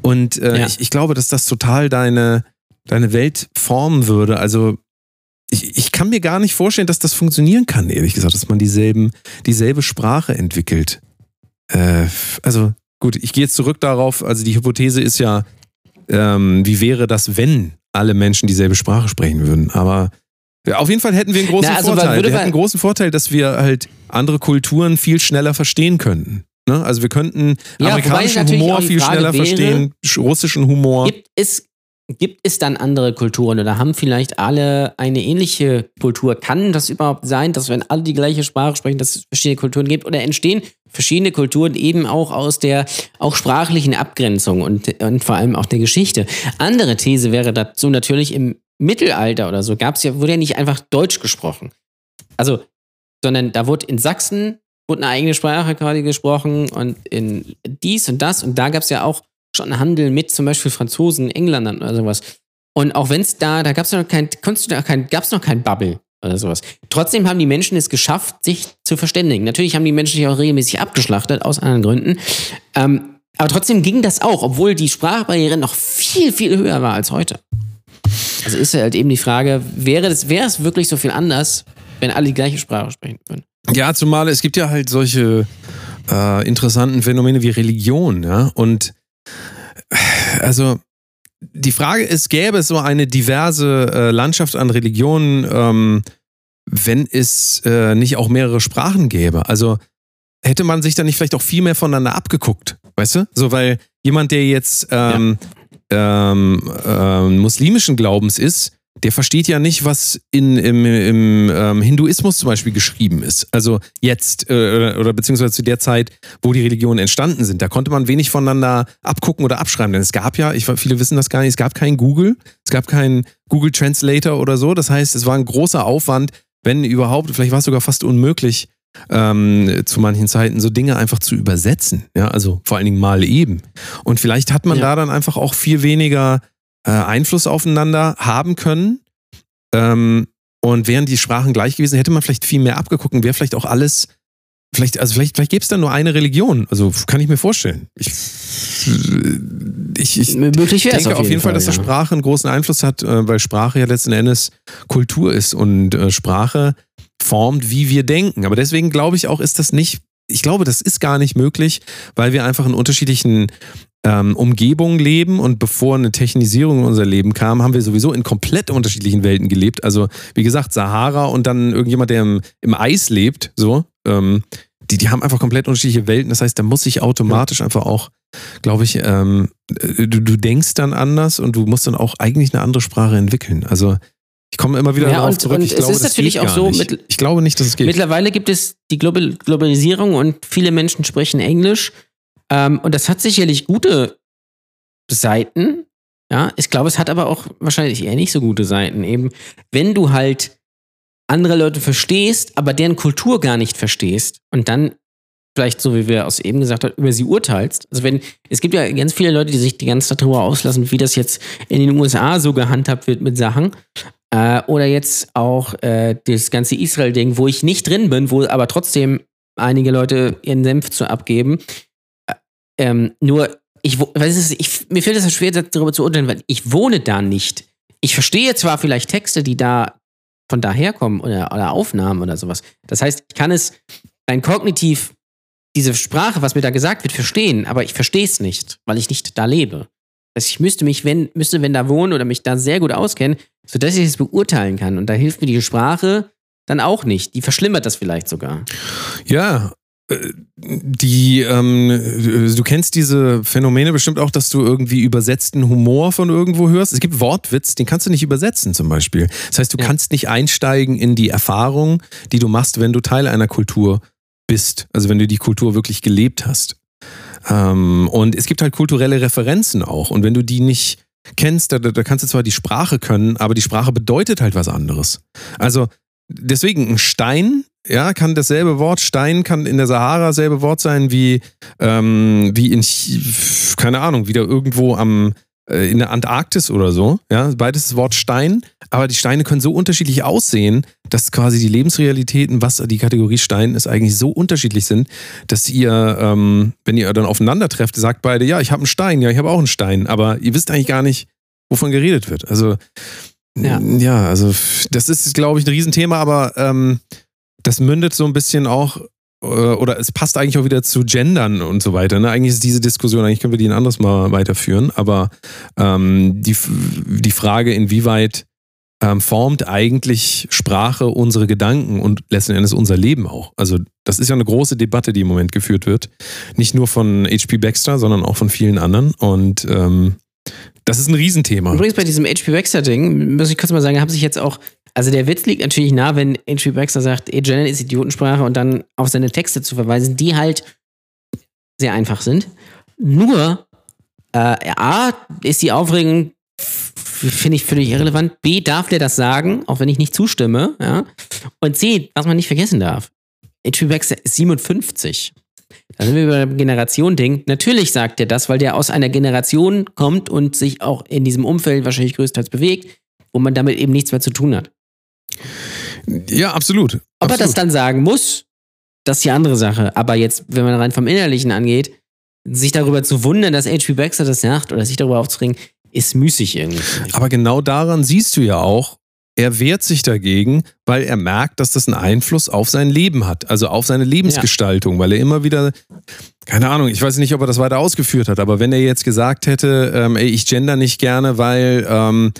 Und äh, ich, ich glaube, dass das total deine, deine Welt formen würde. Also ich, ich kann mir gar nicht vorstellen, dass das funktionieren kann, ehrlich gesagt, dass man dieselben, dieselbe Sprache entwickelt. Äh, also gut, ich gehe jetzt zurück darauf, also die Hypothese ist ja, ähm, wie wäre das, wenn alle Menschen dieselbe Sprache sprechen würden? Aber ja, auf jeden Fall hätten wir einen großen Na, also, Vorteil. Wir hätten einen großen Vorteil, dass wir halt andere Kulturen viel schneller verstehen könnten. Ne? Also wir könnten Ja, amerikanischen Humor viel schneller wäre, verstehen, sch- russischen Humor. Gibt es, gibt es dann andere Kulturen oder haben vielleicht alle eine ähnliche Kultur? Kann das überhaupt sein, dass wenn alle die gleiche Sprache sprechen, dass es verschiedene Kulturen gibt oder entstehen verschiedene Kulturen eben auch aus der auch sprachlichen Abgrenzung und, und vor allem auch der Geschichte? Andere These wäre dazu natürlich im Mittelalter oder so gab es ja, wurde ja nicht einfach Deutsch gesprochen. Also, sondern da wurde in Sachsen wurde eine eigene Sprache quasi gesprochen und in dies und das und da gab es ja auch schon Handel mit zum Beispiel Franzosen, Engländern oder sowas. Und auch wenn es da, da gab es noch kein, kein, gab es noch kein Bubble oder sowas. Trotzdem haben die Menschen es geschafft, sich zu verständigen. Natürlich haben die Menschen sich auch regelmäßig abgeschlachtet, aus anderen Gründen. Ähm, aber trotzdem ging das auch, obwohl die Sprachbarriere noch viel, viel höher war als heute. Also ist halt eben die Frage, wäre es wäre es wirklich so viel anders, wenn alle die gleiche Sprache sprechen würden? Ja, zumal es gibt ja halt solche äh, interessanten Phänomene wie Religion, ja. Und also die Frage ist, gäbe es so eine diverse äh, Landschaft an Religionen, ähm, wenn es äh, nicht auch mehrere Sprachen gäbe? Also hätte man sich dann nicht vielleicht auch viel mehr voneinander abgeguckt, weißt du? So, weil jemand, der jetzt ähm, ähm, ähm, muslimischen Glaubens ist, der versteht ja nicht, was in, im, im ähm, Hinduismus zum Beispiel geschrieben ist. Also jetzt äh, oder, beziehungsweise zu der Zeit, wo die Religionen entstanden sind. Da konnte man wenig voneinander abgucken oder abschreiben. Denn es gab ja, ich, viele wissen das gar nicht, es gab kein Google, es gab keinen Google Translator oder so. Das heißt, es war ein großer Aufwand, wenn überhaupt, vielleicht war es sogar fast unmöglich, ähm, zu manchen Zeiten so Dinge einfach zu übersetzen. Ja, also vor allen Dingen mal eben. Und vielleicht hat man Ja. da dann einfach auch viel weniger äh, Einfluss aufeinander haben können. Ähm, und wären die Sprachen gleich gewesen, hätte man vielleicht viel mehr abgeguckt und wäre vielleicht auch alles, vielleicht, also vielleicht, vielleicht gäbe es dann nur eine Religion. Also kann ich mir vorstellen. Ich, ich, ich Möglich wäre es denke auf jeden Fall, dass ja. der Sprache einen großen Einfluss hat, äh, weil Sprache ja letzten Endes Kultur ist und äh, Sprache formt, wie wir denken. Aber deswegen glaube ich auch, ist das nicht, ich glaube, das ist gar nicht möglich, weil wir einfach in unterschiedlichen ähm, Umgebung leben und bevor eine Technisierung in unser Leben kam, haben wir sowieso in komplett unterschiedlichen Welten gelebt. Also wie gesagt, Sahara und dann irgendjemand, der im, im Eis lebt, so, ähm, die, die haben einfach komplett unterschiedliche Welten. Das heißt, da muss sich automatisch einfach auch, glaube ich, ähm, du, du denkst dann anders und du musst dann auch eigentlich eine andere Sprache entwickeln. Also ich komme immer wieder Ja, darauf und- zurück. und ich es glaube, ist das natürlich auch so nicht. mit- ich glaube nicht, dass es geht. Mittlerweile gibt es die Global Globalisierung und viele Menschen sprechen Englisch. Ähm, und das hat sicherlich gute Seiten. Ja, ich glaube, es hat aber auch wahrscheinlich eher nicht so gute Seiten. Eben, wenn du halt andere Leute verstehst, aber deren Kultur gar nicht verstehst und dann vielleicht, so wie wir aus eben gesagt haben, über sie urteilst. Also wenn, es gibt ja ganz viele Leute, die sich die ganze Zeit darüber auslassen, wie das jetzt in den USA so gehandhabt wird mit Sachen. Äh, oder jetzt auch äh, das ganze Israel-Ding, wo ich nicht drin bin, wo aber trotzdem einige Leute ihren Senf zu abgeben. Äh, ähm, nur, ich, ist, es? ich, mir fällt es schwer, darüber zu urteilen, weil ich wohne da nicht. Ich verstehe zwar vielleicht Texte, die da von daher kommen oder, oder Aufnahmen oder sowas. Das heißt, ich kann es rein kognitiv, diese Sprache, was mir da gesagt wird, verstehen, aber ich verstehe es nicht, weil ich nicht da lebe. Heißt, ich müsste mich, wenn, müsste, wenn da wohnen oder mich da sehr gut auskennen, sodass ich es beurteilen kann. Und da hilft mir die Sprache dann auch nicht. Die verschlimmert das vielleicht sogar. Ja, die, ähm, du kennst diese Phänomene bestimmt auch, dass du irgendwie übersetzten Humor von irgendwo hörst. Es gibt Wortwitz, den kannst du nicht übersetzen zum Beispiel. Das heißt, du Ja. kannst nicht einsteigen in die Erfahrung, die du machst, wenn du Teil einer Kultur bist. Also wenn du die Kultur wirklich gelebt hast. Ähm, und es gibt halt kulturelle Referenzen auch. Und wenn du die nicht kennst, da, da da kannst du zwar die Sprache können, aber die Sprache bedeutet halt was anderes. Also deswegen ein Stein, ja, kann dasselbe Wort, Stein kann in der Sahara dasselbe Wort sein wie, ähm, wie in, keine Ahnung, wieder irgendwo am, äh, in der Antarktis oder so. Ja, beides das Wort Stein, aber die Steine können so unterschiedlich aussehen, dass quasi die Lebensrealitäten, was die Kategorie Stein ist, eigentlich so unterschiedlich sind, dass ihr, ähm, wenn ihr dann aufeinander trefft, sagt beide, ja, ich habe einen Stein, ja, ich habe auch einen Stein, aber ihr wisst eigentlich gar nicht, wovon geredet wird. Also, Ja. ja, also das ist, glaube ich, ein Riesenthema, aber ähm, das mündet so ein bisschen auch, äh, oder es passt eigentlich auch wieder zu Gendern und so weiter. Ne? Eigentlich ist diese Diskussion, eigentlich können wir die ein anderes Mal weiterführen, aber ähm, die, die Frage, inwieweit ähm, formt eigentlich Sprache unsere Gedanken und letzten Endes unser Leben auch. Also das ist ja eine große Debatte, die im Moment geführt wird. Nicht nur von H.P. Baxter, sondern auch von vielen anderen. Und ähm, das ist ein Riesenthema. Übrigens bei diesem HP Baxter-Ding, muss ich kurz mal sagen, haben sich jetzt auch, also der Witz liegt natürlich nah, wenn HP Baxter sagt, E-Gen ist Idiotensprache und dann auf seine Texte zu verweisen, die halt sehr einfach sind. Nur, äh, A, ist die Aufregung, finde ich völlig irrelevant. B, darf der das sagen, auch wenn ich nicht zustimme. Ja? Und C, was man nicht vergessen darf, HP Baxter ist 57. Da sind wir über Generation-Ding. Natürlich sagt er das, weil der aus einer Generation kommt und sich auch in diesem Umfeld wahrscheinlich größtenteils bewegt, wo man damit eben nichts mehr zu tun hat. Ja, absolut. Ob er das absolut. dann sagen muss, das ist die andere Sache. Aber jetzt, wenn man rein vom Innerlichen angeht, sich darüber zu wundern, dass H.P. Baxter das sagt oder sich darüber aufzuregen, ist müßig irgendwie. Aber genau daran siehst du ja auch, er wehrt sich dagegen, weil er merkt, dass das einen Einfluss auf sein Leben hat, also auf seine Lebensgestaltung, weil er immer wieder, keine Ahnung, ich weiß nicht, ob er das weiter ausgeführt hat, aber wenn er jetzt gesagt hätte, ähm, ey, ich gender nicht gerne, weil ähm,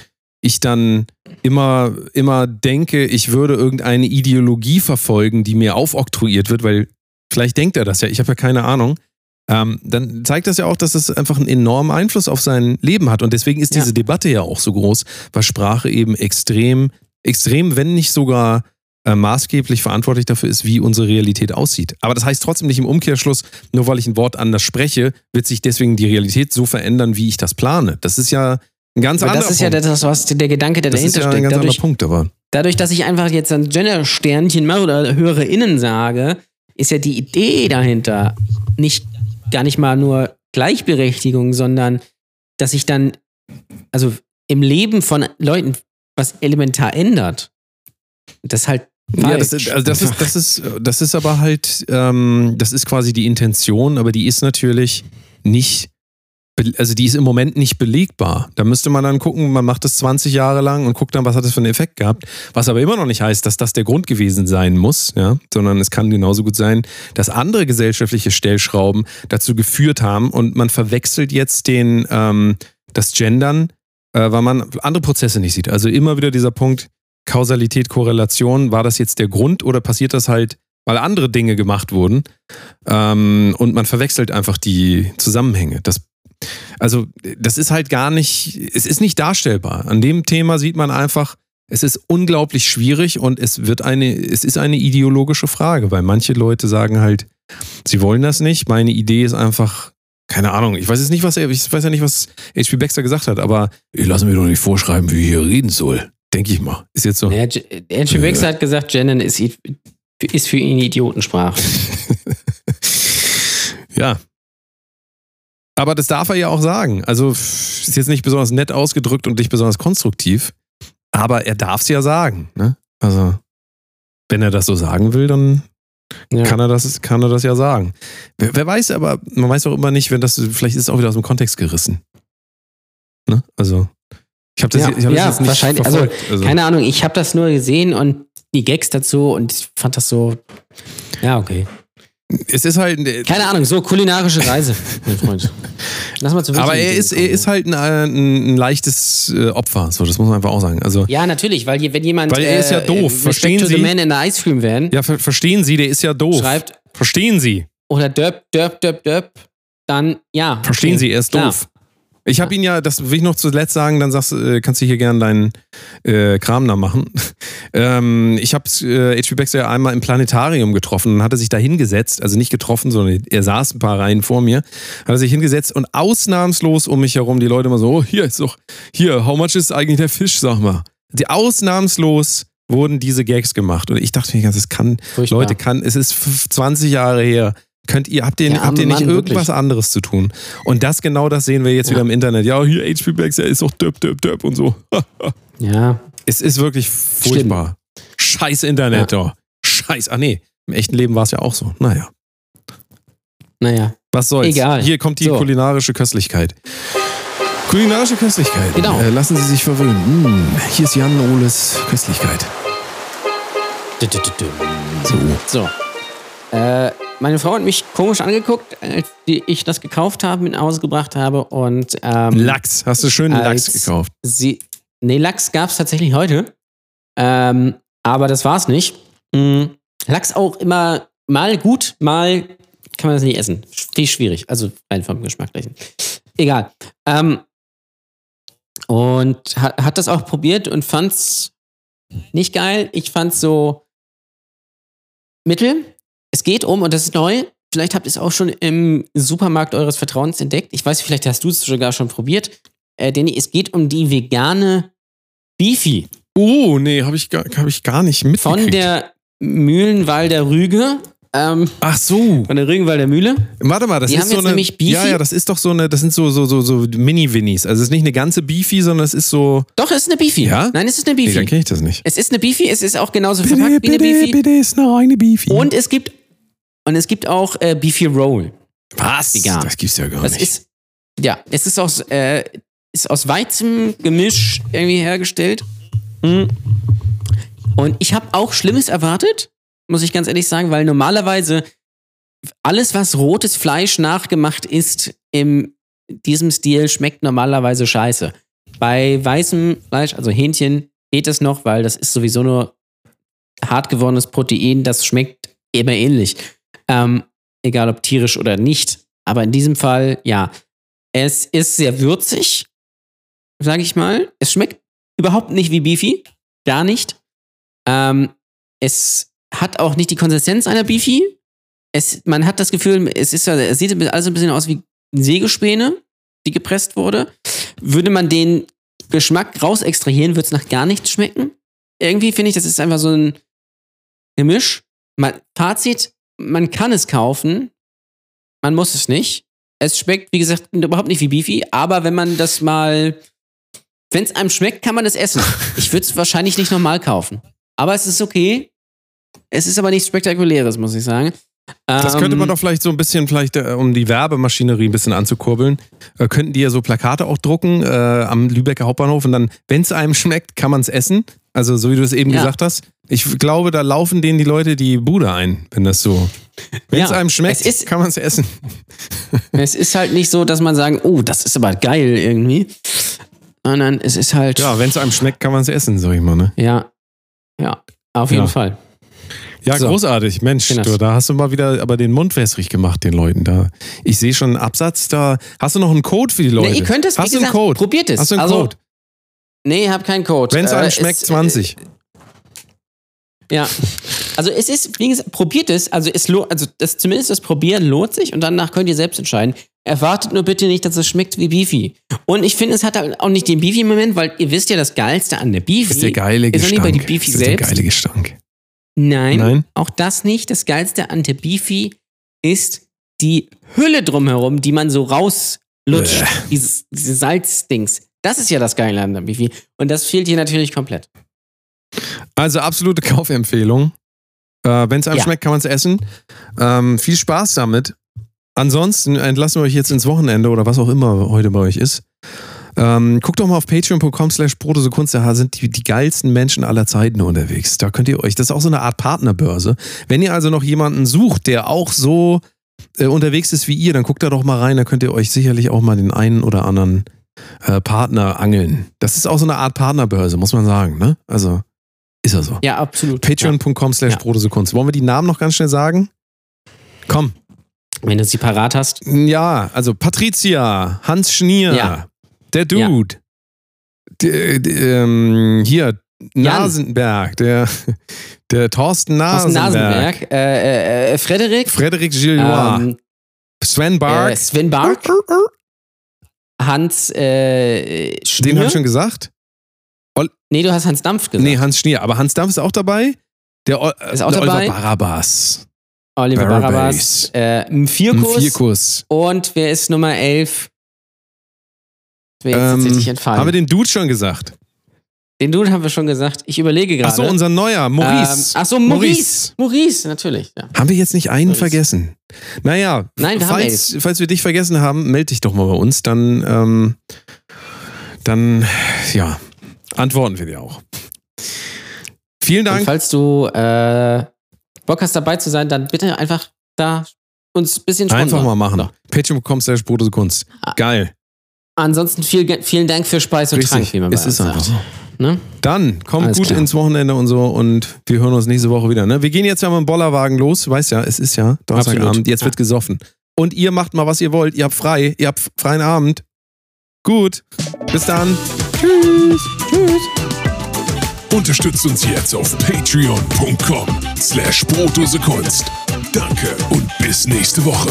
ich dann immer, immer denke, ich würde irgendeine Ideologie verfolgen, die mir aufoktroyiert wird, weil vielleicht denkt er das ja, ich habe ja keine Ahnung. Ähm, dann zeigt das ja auch, dass es einfach einen enormen Einfluss auf sein Leben hat. Und deswegen ist Ja. diese Debatte ja auch so groß, weil Sprache eben extrem, extrem, wenn nicht sogar äh, maßgeblich verantwortlich dafür ist, wie unsere Realität aussieht. Aber das heißt trotzdem nicht im Umkehrschluss, nur weil ich ein Wort anders spreche, wird sich deswegen die Realität so verändern, wie ich das plane. Das ist ja ein ganz Aber anderer das ist ja Punkt. das, was der Gedanke, der das ist dahinter ja ein ganz Dadurch, anderer Punkt, aber dadurch, dass ich einfach jetzt ein Gender-Sternchen mache oder HörerInnen sage, ist ja die Idee dahinter nicht gar nicht mal nur Gleichberechtigung, sondern dass sich dann, also im Leben von Leuten was elementar ändert. Das ist halt. Ja, das, ist- also das, ist, das, ist, das ist aber halt, ähm, das ist quasi die Intention, aber die ist natürlich nicht also die ist im Moment nicht belegbar. Da müsste man dann gucken, man macht das 20 Jahre lang und guckt dann, was hat das für einen Effekt gehabt. Was aber immer noch nicht heißt, dass das der Grund gewesen sein muss, ja, sondern es kann genauso gut sein, dass andere gesellschaftliche Stellschrauben dazu geführt haben und man verwechselt jetzt den, ähm, das Gendern, äh, weil man andere Prozesse nicht sieht. Also immer wieder dieser Punkt, Kausalität, Korrelation, war das jetzt der Grund oder passiert das halt, weil andere Dinge gemacht wurden? Ähm, und man verwechselt einfach die Zusammenhänge. Das, also, das ist halt gar nicht, es ist nicht darstellbar. An dem Thema sieht man einfach, es ist unglaublich schwierig und es wird eine, es ist eine ideologische Frage, weil manche Leute sagen halt, sie wollen das nicht. Meine Idee ist einfach, keine Ahnung, ich weiß jetzt nicht, was er, ich weiß ja nicht, was H.P. Baxter gesagt hat, aber ich lasse mir doch nicht vorschreiben, wie ich hier reden soll. Denke ich mal. Ist jetzt so. Ja, J- Andrew Baxter hat gesagt, Gendern ist, ist für ihn Idiotensprache. Ja. Aber das darf er ja auch sagen. Also ist jetzt nicht besonders nett ausgedrückt und nicht besonders konstruktiv, aber er darf es ja sagen. Ne? Also wenn er das so sagen will, dann Ja. kann er das, kann er das ja sagen. Wer, wer weiß, aber man weiß auch immer nicht, wenn das vielleicht ist es auch wieder aus dem Kontext gerissen. Ne? Also ich habe das, Ja, ich hab ja, das jetzt nicht wahrscheinlich. Also. Also, Keine Ahnung, ich habe das nur gesehen und die Gags dazu und ich fand das so. Ja, okay. Es ist halt, Keine Ahnung, so kulinarische Reise, mein Freund. Lass mal zu aber er ist, er ist halt ein, äh, ein, ein leichtes äh, Opfer. So, das muss man einfach auch sagen. Also Ja, natürlich, weil wenn jemand. Weil er ist ja doof, Respect verstehen Sie? the Man in the Ice Cream Van Ja, ver verstehen Sie, der ist ja doof. schreibt Verstehen Sie. oder Döp, Döp, Döp, Döp, dann ja. Verstehen okay, Sie, er ist klar. doof. Ich habe ihn ja, das will ich noch zuletzt sagen, dann sagst, äh, kannst du hier gerne deinen äh, Kram da machen. ähm, ich habe äh, H.P. Baxter ja einmal im Planetarium getroffen und hat er sich da hingesetzt, also nicht getroffen, sondern er saß ein paar Reihen vor mir, hat er sich hingesetzt und ausnahmslos um mich herum die Leute immer so, oh, hier ist doch, hier, how much ist eigentlich der Fisch, sag mal. Die ausnahmslos wurden diese Gags gemacht und ich dachte mir, das kann, Furchtbar. Leute, kann, es ist f- 20 Jahre her. Könnt ihr, habt ihr, Der habt ihr nicht Mann, irgendwas wirklich. anderes zu tun? Und das genau das sehen wir jetzt Ja. wieder im Internet. Ja, hier HP Baxter ist doch döp, döp, döp und so. Ja. es ist wirklich furchtbar. Scheiß Internet, doch. Scheiß. Ah, nee. Im echten Leben war es ja auch so. Naja. Naja. Was soll's? Egal. Hier kommt die So. kulinarische Köstlichkeit. Kulinarische Köstlichkeit. Genau. Äh, lassen Sie sich verwöhnen. Mm, hier ist Jan Ohles Köstlichkeit. So. So. Äh, meine Frau hat mich komisch angeguckt, als ich das gekauft habe, mit nach Hause gebracht habe und ähm, Lachs. Hast du schönen als Lachs gekauft? Sie, nee, Lachs gab es tatsächlich heute. Ähm, aber das war's nicht. Mm, Lachs auch immer mal gut, mal kann man das nicht essen. Viel schwierig. Also rein vom Geschmacklichen. Egal. Ähm, und hat, hat das auch probiert und fand's nicht geil. Ich fand's so mittel. Es geht um, und das ist neu, vielleicht habt ihr es auch schon im Supermarkt eures Vertrauens entdeckt. Ich weiß, vielleicht hast du es sogar schon probiert. Äh, Danny, es geht um die vegane Beefy Oh, nee, habe ich, gar- hab ich gar nicht mitgekriegt. von der Mühlenwalder Rüge. Ähm, Ach so. von der Rügenwalder Mühle. Warte mal, das Die ist haben so jetzt eine. nämlich Beefy. Ja, ja, das ist doch so eine. Das sind so so so so Mini-Winnies. Also es ist nicht eine ganze Beefy, sondern es ist so. Doch, es ist eine Beefy. Ja? Nein, es ist eine Nee, dann Beefy. kenne ich das nicht. Es ist eine Beefy, es ist auch genauso verpackt wie eine Beefy. bitte ist eine reine Beefy. Und es gibt und es gibt auch äh, Beefy Roll. was? vegan. Das gibt's ja gar Das nicht. ist ja, es ist aus äh, ist aus Weizengemisch irgendwie hergestellt. Hm. Und ich habe auch Schlimmes erwartet, muss ich ganz ehrlich sagen, weil normalerweise alles, was rotes Fleisch nachgemacht ist, in diesem Stil schmeckt normalerweise scheiße. Bei weißem Fleisch, also Hähnchen, geht es noch, weil das ist sowieso nur hart gewordenes Protein, das schmeckt immer ähnlich. Ähm, egal ob tierisch oder nicht. Aber in diesem Fall, ja. Es ist sehr würzig, sage ich mal. Es schmeckt überhaupt nicht wie Beefy. Gar nicht. Ähm, es hat auch nicht die Konsistenz einer Beefy. Es, man hat das Gefühl, es, ist, es sieht alles ein bisschen aus wie Sägespäne, die gepresst wurde. Würde man den Geschmack raus extrahieren, würde es nach gar nichts schmecken. Irgendwie finde ich, das ist einfach so ein Gemisch. Man, Fazit, man kann es kaufen, man muss es nicht. Es schmeckt, wie gesagt, überhaupt nicht wie Beefy, aber wenn man das mal, wenn es einem schmeckt, kann man es essen. Ich würde es wahrscheinlich nicht normal kaufen. Aber es ist okay. Es ist aber nichts Spektakuläres, muss ich sagen. Das könnte man Ähm, doch vielleicht so ein bisschen, vielleicht äh, um die Werbemaschinerie ein bisschen anzukurbeln, äh, könnten die ja so Plakate auch drucken äh, am Lübecker Hauptbahnhof und dann, wenn es einem schmeckt, kann man es essen. Also so wie du es eben Ja. gesagt hast. Ich glaube, da laufen denen die Leute die Bude ein, wenn das so. Wenn es Ja, einem schmeckt, es ist- kann man es essen. Es ist halt nicht so, dass man sagen, oh, das ist aber geil irgendwie. Sondern es ist halt. Ja, wenn es einem schmeckt, kann man es essen, sag ich mal. Ne? Ja. Ja, auf jeden Ja. Fall. Ja, So. großartig. Mensch, du, da hast du mal wieder aber den Mund wässrig gemacht, den Leuten da. Ich sehe schon einen Absatz da. Hast du noch einen Code für die Leute? Nee, ihr könnt es, Hast du einen gesagt, Code? probiert es. Hast du einen also, Code? Nee, hab keinen Code. Wenn es Äh, einem schmeckt, 20. Ja. Also es ist, wie gesagt, probiert es. Also es lohnt, also das, zumindest das Probieren lohnt sich und danach könnt ihr selbst entscheiden. Erwartet nur bitte nicht, dass es schmeckt wie Beefy. Und ich finde, es hat auch nicht den Beefy-Moment, weil ihr wisst ja, das Geilste an der Beefy ist der geile ist doch nicht Gestank. bei die Beefy ist der selbst. geile Gestank. Nein, Nein? auch das nicht. Das Geilste an der Beefy ist die Hülle drumherum, die man so rauslutscht. Dieses, diese Salzdings. Das ist ja das Geile an der Beefy. Und das fehlt hier natürlich komplett. Also absolute Kaufempfehlung. Äh, Wenn es einem Ja. schmeckt, kann man es essen. Ähm, viel Spaß damit. Ansonsten entlassen wir euch jetzt ins Wochenende oder was auch immer heute bei euch ist. Ähm, guckt doch mal auf patreon.com slash Kunst, da sind die, die geilsten Menschen aller Zeiten unterwegs. Da könnt ihr euch, das ist auch so eine Art Partnerbörse. Wenn ihr also noch jemanden sucht, der auch so äh, unterwegs ist wie ihr, dann guckt da doch mal rein, da könnt ihr euch sicherlich auch mal den einen oder anderen äh, Partner angeln. Das ist auch so eine Art Partnerbörse, muss man sagen, ne? Also, ist ja so. Ja, absolut. Patreon.com slash Ja. Brodesekunst. Wollen wir die Namen noch ganz schnell sagen? Komm. Ja. Wenn du sie parat hast. Ja, also Patricia, Hans Schnier, Ja. der Dude, d- ähm, hier, Nasenberg, der, der Thorsten Aus dem Nasenberg, Nasenberg. Äh, äh, Frederik. Frederik Gillois, ähm, Sven Bark, äh, Sven Bark. Hans äh, Schnier. den habe ich schon gesagt. Nee, du hast Hans Dampf gesagt. Nee, Hans Schnier, aber Hans Dampf ist auch dabei. Der, O- Ist auch der dabei. Oliver Barabbas. Oliver Barabas. Barabas. Äh. Vierkuss. Und wer ist Nummer 11? Das wäre jetzt Ähm, tatsächlich entfallen. Haben wir den Dude schon gesagt? den Dude haben wir schon gesagt. Ich überlege gerade. Achso, unser neuer, Maurice. Ähm, ach so, Maurice. Maurice, natürlich. Ja. Haben wir jetzt nicht einen Maurice. vergessen? Naja, Nein, wir haben falls, falls wir dich vergessen haben, melde dich doch mal bei uns, dann, ähm, dann, ja, antworten wir dir auch. Vielen Und Dank. falls du äh, Bock hast, dabei zu sein, dann bitte einfach da uns ein bisschen sponsern. Einfach mal machen. Patreon.com slash Kunst. Ah. Geil. Ansonsten viel, vielen Dank für Speis und Richtig. Trank, wie man Es ist einfach so. Ne? Dann kommt Alles gut klar. ins Wochenende und so und wir hören uns nächste Woche wieder. Ne? Wir gehen jetzt ja mit dem Bollerwagen los. Weißt ja, es ist ja Donnerstagabend. Jetzt wird gesoffen. Und ihr macht mal, was ihr wollt. Ihr habt frei. Ihr habt freien Abend. Gut. Bis dann. Tschüss. Tschüss. Unterstützt uns jetzt auf patreon.com slash Brotdose Kunst. Danke und bis nächste Woche.